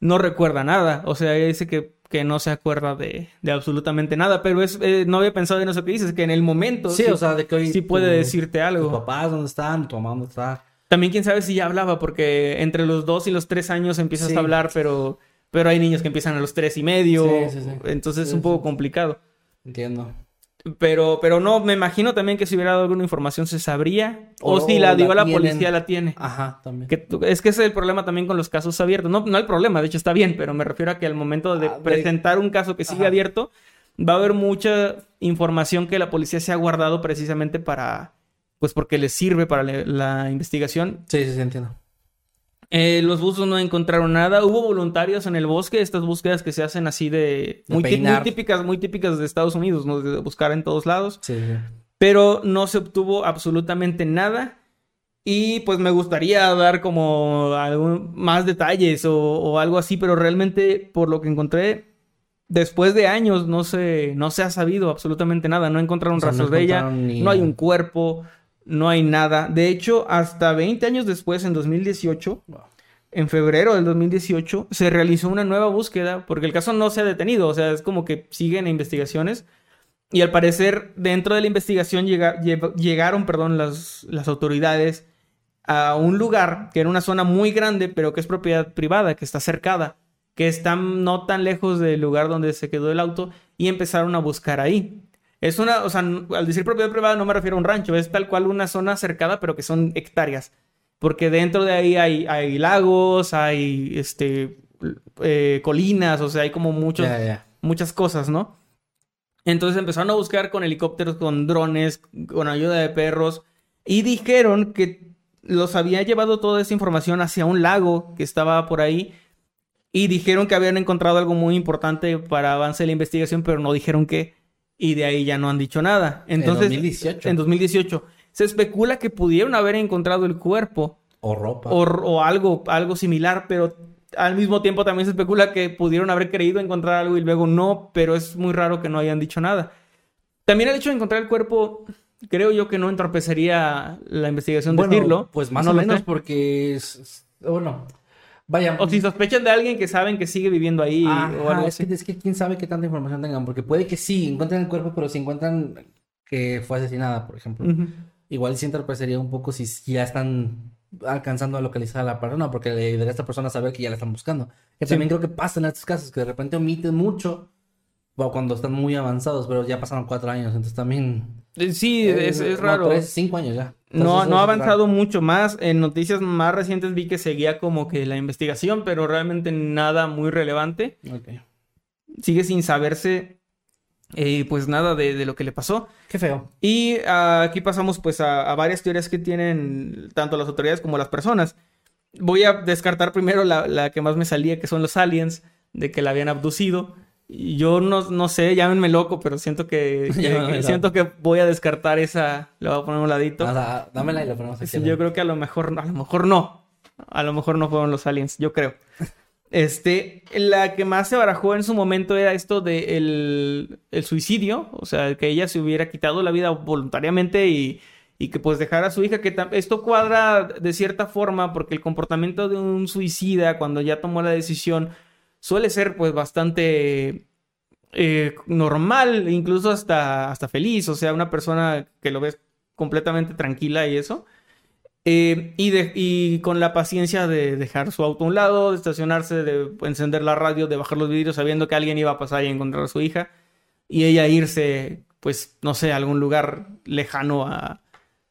No recuerda nada, o sea, dice que, que no se acuerda de, de absolutamente nada, pero es, eh, no había pensado en eso que dices, que en el momento Sí, o sea, de que hoy sí puede tu- decirte ¿Tus algo. papás dónde están? ¿Tu mamá dónde está? También quién sabe si ya hablaba, porque entre los dos y los tres años empiezas Sí. a hablar, pero, pero hay niños que empiezan a los tres y medio, Sí, sí, sí. entonces es un poco complicado. Entiendo. Pero, pero no, me imagino también que si hubiera dado alguna información se sabría. O, O si la dio la policía, la tiene. Ajá, también. Que es que ese es el problema también con los casos abiertos. No, no el problema, de hecho está bien, pero me refiero a que al momento de Ah, de- presentar un caso que sigue Ajá. abierto, va a haber mucha información que la policía se ha guardado precisamente para, pues porque les sirve para la, la investigación. Sí, sí, sí, entiendo. Eh, los buzos no encontraron nada. Hubo voluntarios en el bosque, estas búsquedas que se hacen así de... De Muy, muy típicas, muy típicas de Estados Unidos, ¿no? De buscar en todos lados Sí, pero no se obtuvo absolutamente nada. Y pues me gustaría dar como algún, más detalles o, o algo así, pero realmente por lo que encontré, después de años no se, no se ha sabido absolutamente nada. No encontraron O sea, no rastros de ella, encontraron ni- no hay un cuerpo, no hay nada. De hecho, hasta 20 años después, en 2018, Wow. en febrero del 2018 se realizó una nueva búsqueda porque el caso no se ha detenido, o sea, es como que siguen investigaciones y al parecer dentro de la investigación llega- lle- llegaron, perdón, las, las autoridades a un lugar que era una zona muy grande, pero que es propiedad privada, que está cercada, que está no tan lejos del lugar donde se quedó el auto y empezaron a buscar ahí. Es una, o sea, al decir propiedad privada no me refiero a un rancho, es tal cual una zona cercada, pero que son hectáreas. Porque dentro de ahí hay, hay lagos, hay este, eh, colinas, o sea, hay como muchos, muchas cosas, ¿no? Entonces empezaron a buscar con helicópteros, con drones, con ayuda de perros, y dijeron que los había llevado toda esa información hacia un lago que estaba por ahí, y dijeron que habían encontrado algo muy importante para avance de la investigación, pero no dijeron qué, y de ahí ya no han dicho nada. Entonces, en 2018. en 2018. Se especula que pudieron haber encontrado el cuerpo O ropa. o, o algo, algo similar, pero al mismo tiempo también se especula que pudieron haber creído encontrar algo y luego no, pero es muy raro que no hayan dicho nada. También el hecho de encontrar el cuerpo, creo yo que no entorpecería la investigación bueno, decirlo. pues más No o menos sé. porque es- bueno, vaya. O si sospechan de alguien que saben que sigue viviendo ahí Ajá, o algo es, así. que, es que quién sabe qué tanta información tengan, porque puede que sí encuentren el cuerpo, pero si encuentran que fue asesinada, por ejemplo, Ujú. igual sí entorpecería un poco si ya están alcanzando a localizar a la persona, porque le ayudaría a esta persona a saber que ya la están buscando. Que Sí. también creo que pasa en estos casos, que de repente omiten mucho o cuando están muy avanzados, pero ya pasaron cuatro años, entonces también... Eh, Sí, es, es no, raro. tres, cinco años ya. No, Entonces, no ha raro. avanzado mucho más. En noticias más recientes vi que seguía como que la investigación, pero realmente nada muy relevante. Sigue sin saberse eh, pues nada de, de lo que le pasó. Qué feo. Y ah, aquí pasamos pues a, a varias teorías que tienen tanto las autoridades como las personas. Voy a descartar primero la, la que más me salía, que son los aliens, de que la habían abducido. Yo no, no sé, llámenme loco, pero siento que, siento que voy a descartar esa, la voy a poner un ladito. O sea, dámela y la ponemos aquí. Sí, yo creo que a lo mejor, a lo mejor no. A lo mejor no fueron los aliens, yo creo. Este, la que más se barajó en su momento era esto de el, el suicidio, o sea, que ella se hubiera quitado la vida voluntariamente y, y que pues dejara a su hija, que esto cuadra de cierta forma porque el comportamiento de un suicida cuando ya tomó la decisión suele ser pues bastante eh, normal, incluso hasta, hasta feliz, o sea, una persona que lo ves completamente tranquila y eso. Eh, y, de- y con la paciencia de dejar su auto a un lado, de estacionarse, de encender la radio, de bajar los vidrios sabiendo que alguien iba a pasar y encontrar a su hija. Y ella irse, pues, no sé, a algún lugar lejano a,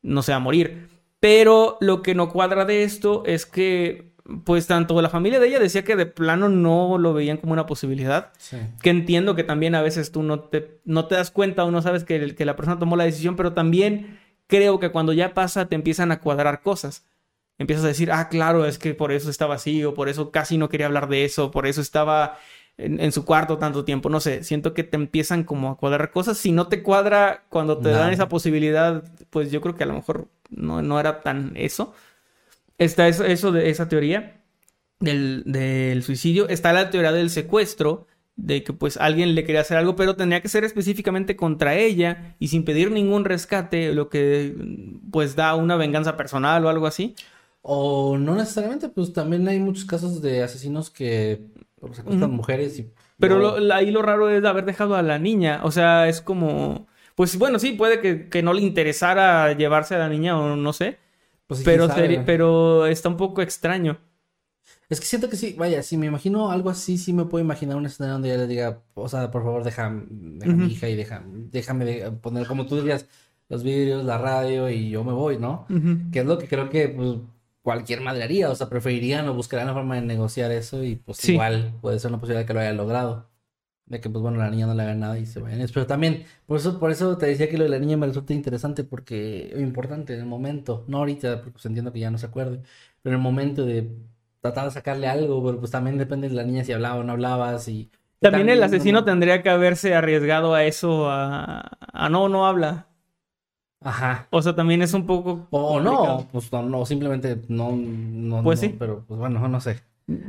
no sé, a morir. Pero lo que no cuadra de esto es que, pues, tanto la familia de ella decía que de plano no lo veían como una posibilidad. Sí. Que entiendo que también a veces tú no te, no te das cuenta o no sabes que, que la persona tomó la decisión, pero también creo que cuando ya pasa te empiezan a cuadrar cosas. Empiezas a decir, ah, claro, es que por eso estaba así, o por eso casi no quería hablar de eso, por eso estaba en, en su cuarto tanto tiempo. No sé, siento que te empiezan como a cuadrar cosas. Si no te cuadra cuando te dan esa posibilidad, pues yo creo que a lo mejor no, no era tan eso. Está eso, eso de esa teoría del, del suicidio. Está la teoría del secuestro, de que pues alguien le quería hacer algo, pero tenía que ser específicamente contra ella y sin pedir ningún rescate, lo que pues da una venganza personal o algo así. O no necesariamente, pues también hay muchos casos de asesinos que pues, secuestran mujeres y... Pero lo- ahí lo raro es haber dejado a la niña. O sea, es como. Pues bueno, sí, puede que, que no le interesara llevarse a la niña o no sé. Pues, Pero, sabe. pero está un poco extraño. Es que siento que sí, vaya, si me imagino algo así, sí me puedo imaginar un escenario donde ella le diga, o sea, por favor, deja, mi hija y deja, déjame de- poner, como tú dirías, los vídeos, la radio y yo me voy, ¿no? Que es lo que creo que pues, cualquier madre haría, o sea, preferirían o buscarían la forma de negociar eso y pues Sí. igual puede ser una posibilidad que lo haya logrado. De que pues bueno, la niña no le haga nada y se vayan. Pero también, por eso, por eso te decía que lo de la niña me resulta interesante porque, importante en el momento, no ahorita, porque pues entiendo que ya no se acuerde, pero en el momento de tratar de sacarle algo, pero pues también depende de la niña si hablaba o no hablaba, si... También el no- asesino no- tendría que haberse arriesgado a eso, a, a no, no habla. Ajá. O sea, también es un poco. O complicado. no, pues no, no, simplemente no, no, Pues no, sí. pero pues bueno, no sé.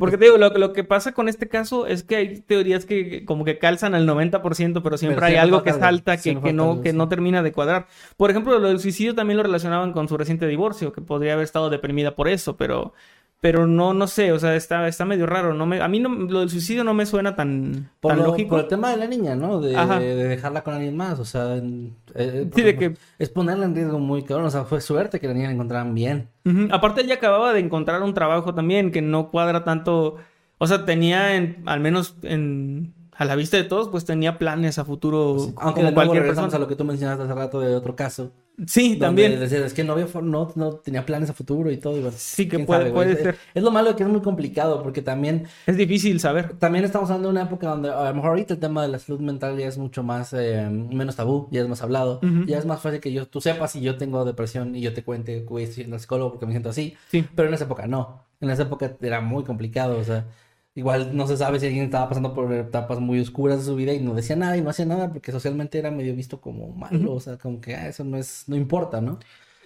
Porque te digo, lo, lo que pasa con este caso es que hay teorías que como que calzan al 90%, pero siempre Pero hay algo que salta que, que no, que no termina de cuadrar. Por ejemplo, lo del suicidio también lo relacionaban con su reciente divorcio, que podría haber estado deprimida por eso, pero, pero no, no sé, o sea, está, está medio raro. No me, a mí no, lo del suicidio no me suena tan, Por, tan lo- lógico. por el tema de la niña, ¿no? De, dejarla con alguien más, o sea, en- eh, Sí, de que es ponerla en riesgo muy cabrón, o sea, fue suerte que la niña la encontraran bien. Aparte, ella acababa de encontrar un trabajo también que no cuadra tanto. O sea, tenía, en- al menos en, a la vista de todos, pues tenía planes a futuro Aunque como de cualquier persona. a lo que tú mencionaste hace rato de otro caso. Sí, donde también. decías, es que no, había no, no tenía planes a futuro y todo. y Sí, que puede- sabe, puede ser. Es lo malo de que es muy complicado porque también Es difícil saber. También estamos hablando de una época donde a lo mejor ahorita el tema de la salud mental ya es mucho más, eh, menos tabú, ya es más hablado, Ujú. ya es más fácil que yo, tú sepas si yo tengo depresión y yo te cuente, güey, estoy al psicólogo porque me siento así, Sí. pero en esa época no, en esa época era muy complicado, o sea, igual no se sabe si alguien estaba pasando por etapas muy oscuras de su vida y no decía nada y no hacía nada porque socialmente era medio visto como malo, o sea, como que ah, eso no es, no importa, ¿no?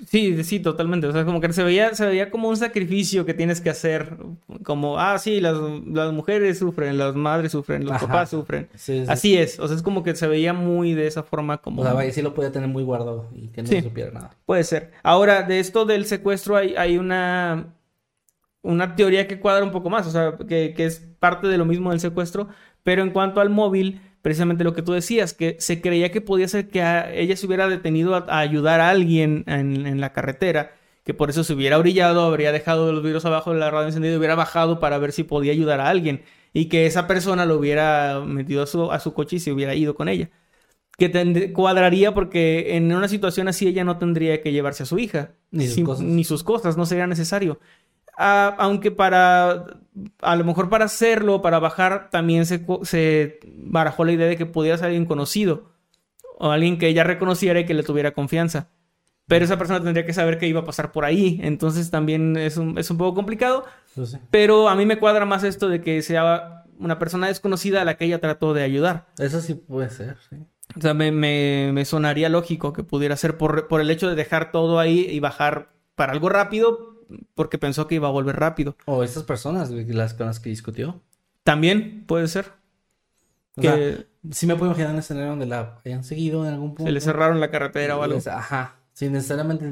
Sí, sí, totalmente. O sea, como que se veía, se veía como un sacrificio que tienes que hacer. Como, ah, sí, las, las mujeres sufren, las madres sufren, los Ajá. papás sufren. Sí, sí. Así es. O sea, es como que se veía muy de esa forma como... O sea, vaya, sí lo podía tener muy guardado y que no se supiera nada. Puede ser. Ahora, de esto del secuestro hay, hay una, una teoría que cuadra un poco más, o sea, que, que es parte de lo mismo del secuestro, pero en cuanto al móvil, precisamente lo que tú decías, que se creía que podía ser que a- ella se hubiera detenido a, a ayudar a alguien en, en la carretera, que por eso se hubiera orillado, habría dejado los vidrios abajo de la radio encendida y hubiera bajado para ver si podía ayudar a alguien, y que esa persona lo hubiera metido a su, a su coche y se hubiera ido con ella que tend- cuadraría porque en una situación así ella no tendría que llevarse a su hija. Ni sus cosas. Ni sus cosas, no sería necesario. Ah, aunque para, a lo mejor para hacerlo, para bajar, también se, se barajó la idea de que pudiera ser alguien conocido o alguien que ella reconociera y que le tuviera confianza. Pero esa persona tendría que saber que iba a pasar por ahí, entonces también es un, es un poco complicado. Pero a mí me cuadra más esto de que sea una persona desconocida a la que ella trató de ayudar. Eso sí puede ser, sí. O sea, me, me- me sonaría lógico que pudiera ser por, por el hecho de dejar todo ahí y bajar para algo rápido, porque pensó que iba a volver rápido. O estas personas las con las que discutió. También puede ser O que sea, sí me puedo imaginar un escenario donde la hayan seguido en algún punto. se le cerraron la carretera o algo. Les- Ajá. Sin necesariamente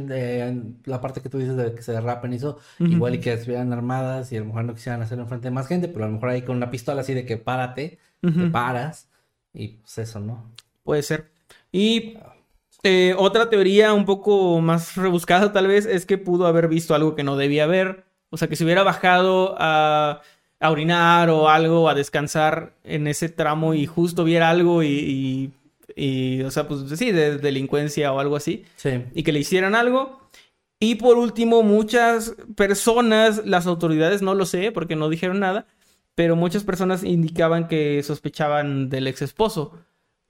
eh, la parte que tú dices de que se derrapen y eso. Ujú. Igual y que estuvieran armadas y a lo mejor no quisieran hacerlo enfrente de más gente, pero a lo mejor ahí con una pistola así de que párate, te paras. Y pues eso, ¿no? Puede ser. Y eh, otra teoría un poco más rebuscada tal vez es que pudo haber visto algo que no debía ver. O sea, que se hubiera bajado a, a orinar o algo, a descansar en ese tramo y justo viera algo y, y- y, o sea, pues sí, de delincuencia o algo así. Sí. y que le hicieran algo. Y por último, muchas personas, las autoridades no lo sé porque no dijeron nada, pero muchas personas indicaban que sospechaban del ex esposo,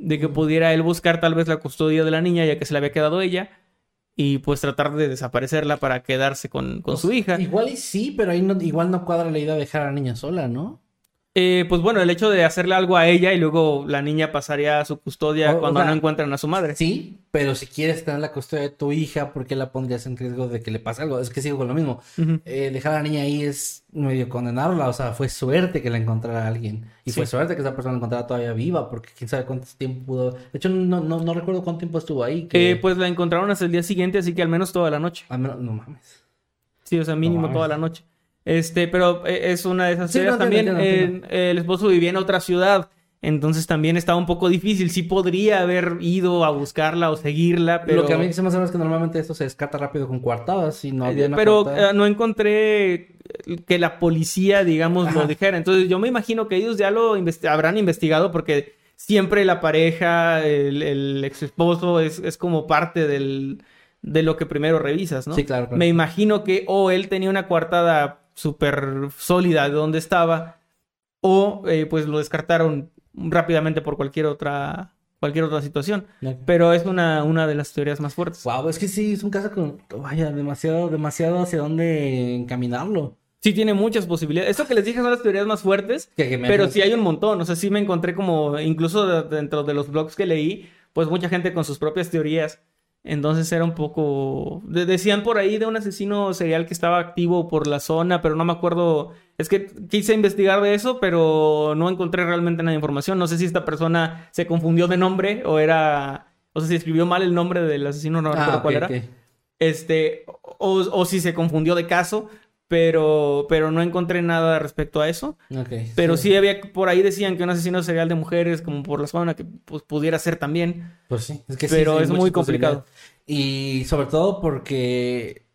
de que pudiera él buscar tal vez la custodia de la niña ya que se le había quedado ella y pues tratar de desaparecerla para quedarse con, con su hija. Igual y sí, pero ahí no, igual no cuadra la idea de dejar a la niña sola, ¿no? Eh, pues bueno, el hecho de hacerle algo a ella y luego la niña pasaría a su custodia O- o cuando sea, no encuentran a su madre. Sí, pero si quieres tener la custodia de tu hija, ¿por qué la pondrías en riesgo de que le pase algo? Es que sigo con lo mismo. Eh, dejar a la niña ahí es medio condenarla, o sea, fue suerte que la encontrara alguien. Y fue suerte que esa persona la encontrara todavía viva, porque quién sabe cuánto tiempo pudo. De hecho, no, no, no recuerdo cuánto tiempo estuvo ahí. Que... Eh, pues la encontraron hasta el día siguiente, así que al menos toda la noche. Al menos- no mames. Sí, o sea, mínimo toda la noche. Este, pero eh, es una de esas Sí, no, también eh, el esposo vivía en otra ciudad. Entonces también estaba un poco difícil. Sí podría haber ido a buscarla o seguirla, pero... Lo que a mí se me hace es que normalmente esto se descarta rápido con coartadas y no había una pero coartada. eh, no encontré que la policía, digamos, lo dijera. Entonces yo me imagino que ellos ya lo habrán investigado porque siempre la pareja, el, el ex esposo es, es como parte del, de lo que primero revisas, ¿no? Sí, claro, claro. Me imagino que o él tenía una coartada súper sólida de donde estaba o eh, pues lo descartaron rápidamente por cualquier otra, cualquier otra situación. Pero es una, una de las teorías más fuertes. Wow, es que sí, es un caso con, vaya, demasiado, demasiado hacia dónde encaminarlo. Sí, tiene muchas posibilidades. Esto que les dije son las teorías más fuertes, Que- pero sí hay un montón. O sea, sí me encontré como, incluso de- dentro de los blogs que leí, pues mucha gente con sus propias teorías. Entonces era un poco... de- decían por ahí de un asesino serial que estaba activo por la zona, pero no me acuerdo... Es que quise investigar de eso, pero no encontré realmente nada de información. No sé si esta persona se confundió de nombre o era... O sea, si escribió mal el nombre del asesino, no recuerdo Ah, cuál era. Este, o, o si se confundió de caso, pero, pero no encontré nada respecto a eso. Pero sí. había, por ahí decían que un asesino serial de mujeres, como por la zona, que pues, pudiera ser también. Pues sí, es que sí, Pero sí, es muy complicado. Y sobre todo porque,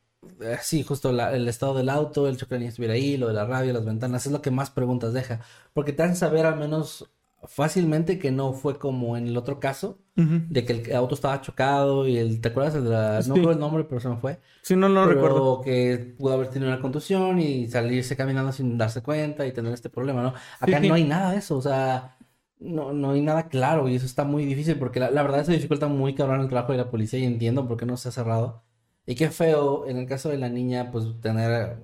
eh, sí, justo la- el estado del auto, el choque de niño estuviera ahí, lo de la radio, las ventanas, es lo que más preguntas deja. Porque te hacen saber al menos fácilmente que no fue como en el otro caso, de que el auto estaba chocado y el, ¿te acuerdas? El de la, Sí. no recuerdo el nombre, pero se me fue. Sí, no, no pero recuerdo. que pudo haber tenido una contusión y salirse caminando sin darse cuenta y tener este problema, ¿no? Acá sí. no hay nada de eso, o sea, no, no hay nada claro y eso está muy difícil porque la, la verdad se dificulta muy cabrón el trabajo de la policía y entiendo por qué no se ha cerrado. Y qué feo, en el caso de la niña, pues tener,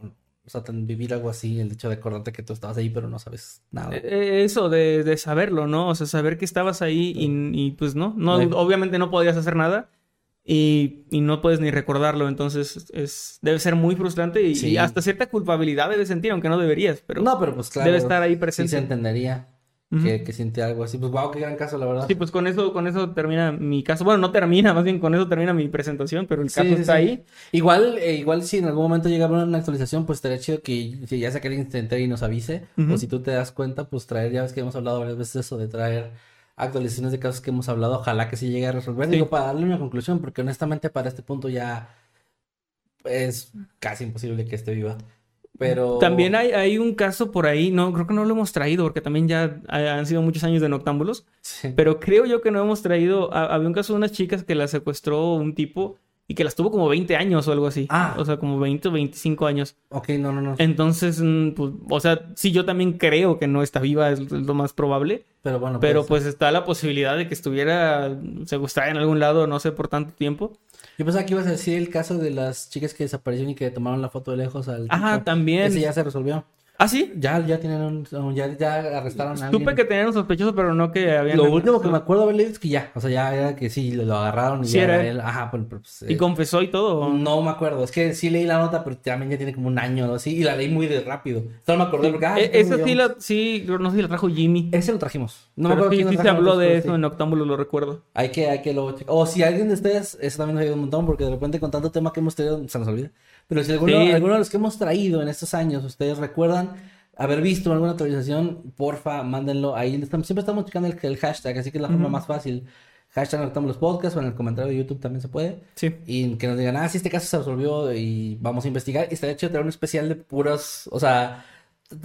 o sea, vivir algo así, el hecho de acordarte que tú estabas ahí pero no sabes nada. Eh, Eso de, de saberlo, ¿no? O sea, saber que estabas ahí y, y, pues no, no, Sí. obviamente no podías hacer nada y, y no puedes ni recordarlo, entonces es, debe ser muy frustrante y, Sí. y hasta cierta culpabilidad debes sentir, aunque no deberías, pero no, pero pues claro. debe estar ahí Sí presente. se entendería Que, que siente algo así. Pues wow, qué gran caso, la verdad. Sí, pues con eso, con eso termina mi caso. Bueno, no termina, más bien con eso termina mi presentación, pero el caso sí, está sí. ahí. Igual, eh, igual si en algún momento llega a haber una actualización, pues estaría chido que si ya sea que alguien se entere y nos avise, o si tú te das cuenta, pues traer, ya ves que hemos hablado varias veces de eso, de traer actualizaciones de casos que hemos hablado, ojalá que sí llegue a resolver. Digo, para darle una conclusión, porque honestamente para este punto ya es casi imposible que esté viva. Pero... También hay, hay un caso por ahí, no, creo que no lo hemos traído, porque también ya ha- han sido muchos años de noctámbulos, Sí. pero creo yo que no hemos traído, ha- había un caso de unas chicas que las secuestró un tipo y que las tuvo como 20 años o algo así. Ah. O sea, como 20 o 25 años. Ok, no, no, no. Entonces, mm, pues, o sea, sí, yo también creo que no está viva, es lo más probable. Pero bueno, Pero pues, pues está la posibilidad de que estuviera secuestrada en algún lado, no sé, por tanto tiempo. Yo pensaba que ibas a decir el caso de las chicas que desaparecieron y que tomaron la foto de lejos al Ajá, también. Ese ya se resolvió. ¿Ah, sí? Ya, ya tienen un, ya, ya arrestaron a alguien. Supe que tenían un sospechoso, pero no que habían... Lo último que me acuerdo haber leído es que ya, o sea, ya era que sí, lo agarraron y Sí, ya era él. Ajá, pues, pues, ¿Y eh, confesó y todo? no me acuerdo, es que sí leí la nota, pero también ya tiene como un año o así, y la leí muy de rápido. Solo me acordé porque, ah, sí, esa sí, la, sí, no sé si la trajo Jimmy. Ese lo trajimos. No me acuerdo sí, quién lo sí se habló de eso sí. en Octámbulo, lo recuerdo. Hay que, hay que luego. O si alguien de ustedes, eso también nos ayuda un montón, porque de repente con tanto tema que hemos tenido, se nos olvida. Pero si alguno, Sí. alguno de los que hemos traído en estos años, ustedes recuerdan haber visto alguna actualización, porfa, mándenlo ahí. Siempre estamos checando el, el hashtag, así que es la forma más fácil. Hashtag Noctamos los podcasts o en el comentario de YouTube también se puede. Sí. Y que nos digan, ah, sí, este caso se resolvió y vamos a investigar. Y estaría chido traer un especial de puras, o sea,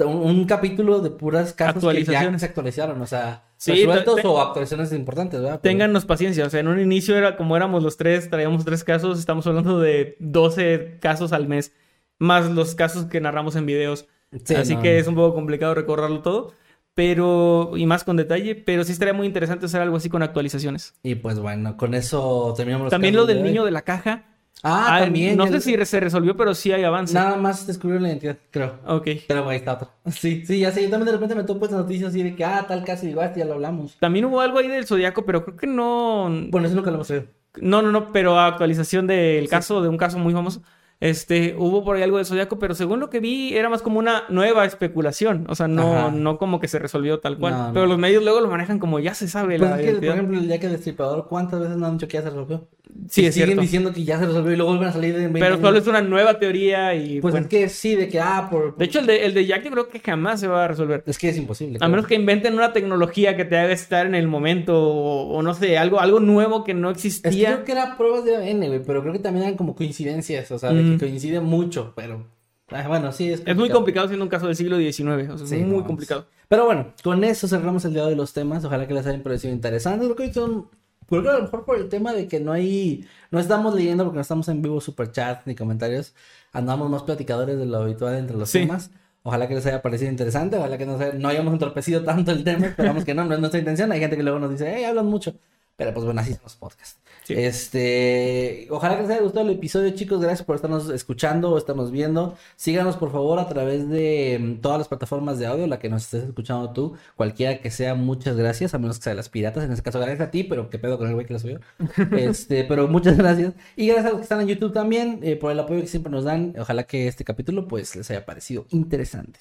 un, un capítulo de puras casos que ya Actualizaciones. se actualizaron, o sea, Sí, resueltos o actualizaciones importantes, ¿verdad? Pero- Téngannos paciencia, o sea, en un inicio era como éramos los tres, traíamos tres casos, estamos hablando de 12 casos al mes, más los casos que narramos en videos. Sí, Así no, que es un poco complicado recordarlo todo, pero, y más con detalle, pero sí estaría muy interesante hacer algo así con actualizaciones. Y pues bueno, con eso terminamos los También lo del de niño de la caja. Ah, Ah, también. No el- sé si se resolvió, pero sí hay avance. Nada más descubrieron la identidad, creo. Ok. Pero ahí está otro. Sí, sí, ya sé. Yo también de repente me topo esas noticias así de que, ah, tal caso, digo, ah, este ya lo hablamos. También hubo algo ahí del Zodíaco, pero creo que no. Bueno, eso nunca lo hemos oído. No, no, no, pero actualización del Sí. caso, de un caso muy famoso. Este, hubo por ahí algo del Zodíaco, pero según lo que vi, era más como una nueva especulación. O sea, no, Ajá. no como que se resolvió tal cual. No, no. Pero los medios luego lo manejan como ya se sabe Pues la es que, por ejemplo, el día que el destripador, ¿cuántas veces no han dicho que ya se resolvió? Sí, es siguen cierto. diciendo que ya se resolvió y luego vuelven a salir en 20 Pero solo es una nueva teoría y... Pues bueno. es que sí, de que, ah, por... De hecho, el de, el de Jack yo creo que jamás se va a resolver. es que es imposible. A claro. menos que inventen una tecnología que te haga estar en el momento o, o no sé, algo, algo nuevo que no Es que existía. creo que era pruebas de ADN, güey, pero creo que también eran como coincidencias, o sea, de que coincide mucho, pero... ah, bueno, sí, es Es muy complicado siendo un caso del siglo XIX. O sea, Sí, es muy no, complicado. Pero bueno, con eso cerramos el día de hoy los temas. Ojalá que les hayan parecido interesantes. Creo que hoy son. Creo que a lo mejor por el tema de que no hay. No estamos leyendo porque no estamos en vivo super chat ni comentarios. Andamos más platicadores de lo habitual entre los Sí. temas. Ojalá que les haya parecido interesante. Ojalá que no, se- no hayamos entorpecido tanto el tema. Esperamos que no, no es nuestra intención. Hay gente que luego nos dice, hey, hablan mucho. Pero pues bueno, así son los podcasts. Sí. Este, ojalá que les haya gustado el episodio, chicos. Gracias por estarnos escuchando o estarnos viendo. Síganos, por favor, a través de mm, todas las plataformas de audio, la que nos estés escuchando tú, cualquiera que sea, muchas gracias, a menos que sea de las piratas. En este caso, gracias a ti, pero qué pedo con el güey que lo subió. Este, pero muchas gracias. Y gracias a los que están en YouTube también, eh, por el apoyo que siempre nos dan. Ojalá que este capítulo, pues, les haya parecido interesante.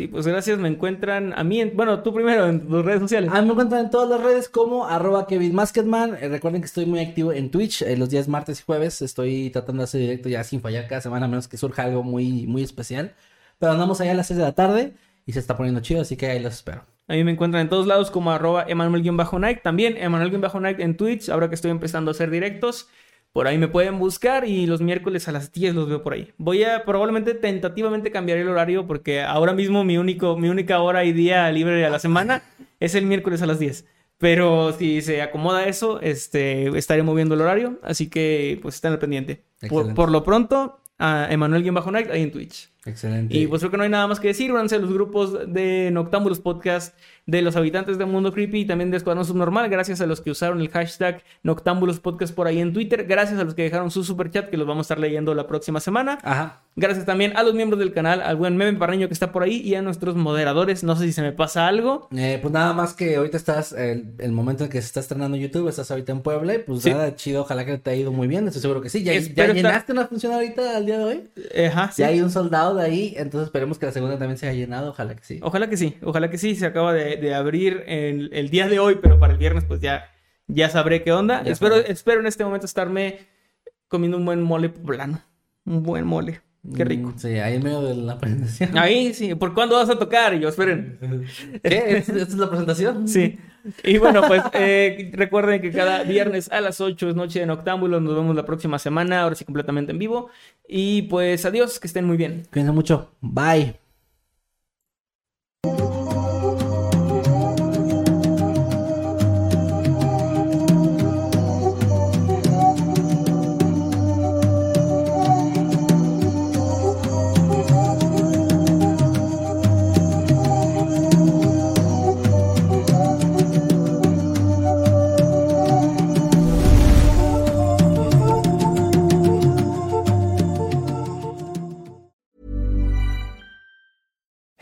Sí, pues gracias. Me encuentran a mí, en- bueno, tú primero en tus redes sociales. A mí me encuentran en todas las redes como arroba Kevin Masketman. Eh, recuerden que estoy muy activo en Twitch eh, los días martes y jueves. Estoy tratando de hacer directo ya sin fallar cada semana, a menos que surja algo muy, muy especial. Pero andamos allá a las 6 de la tarde y se está poniendo chido, así que ahí los espero. A mí me encuentran en todos lados como arroba Emanuel-Night. También Emanuel-Night en Twitch, ahora que estoy empezando a hacer directos. Por ahí me pueden buscar y los miércoles a las 10 los veo por ahí. Voy a probablemente tentativamente cambiar el horario porque ahora mismo mi, único, mi única hora y día libre a la semana es el miércoles a las 10. Pero si se acomoda eso, este, estaré moviendo el horario. Así que pues estén al pendiente. Por, lo pronto, a Emanuel-Night ahí en Twitch. Excelente. Y pues creo que no hay nada más que decir. Únanse a los grupos de Noctámbulos Podcast, de los habitantes del mundo creepy y también de Escuadrón Subnormal. Gracias a los que usaron el hashtag Noctámbulos Podcast por ahí en Twitter. Gracias a los que dejaron su super chat que los vamos a estar leyendo la próxima semana. Ajá. Gracias también a los miembros del canal, al buen Meme Parreño que está por ahí y a nuestros moderadores. No sé si se me pasa algo. Eh, pues nada más que ahorita estás, el, el momento en que se está estrenando YouTube, estás ahorita en Puebla, y pues Sí. nada, chido, ojalá que te haya ido muy bien, estoy seguro que sí. ¿Ya, ya Espero estar- llenaste una función ahorita al día de hoy? Ajá, sí. Ya hay un soldado de ahí, entonces esperemos que la segunda también se haya llenado, ojalá que sí. Ojalá que sí, ojalá que sí. Se acaba de, de abrir el, el día de hoy, pero para el viernes pues ya, ya sabré qué onda. Ya Espero, espero en este momento estarme comiendo un buen mole poblano. Un buen mole. Qué rico. Mm, Sí, ahí en medio de la presentación. Ahí sí, ¿por cuándo vas a tocar? Y yo, esperen. ¿Qué? ¿Esta esta es la presentación? Sí. Y bueno, pues eh, recuerden que cada viernes a las 8 es Noche de Noctámbulos. Nos vemos la próxima semana, ahora sí completamente en vivo. Y pues adiós, que estén muy bien. Cuídense mucho. Bye.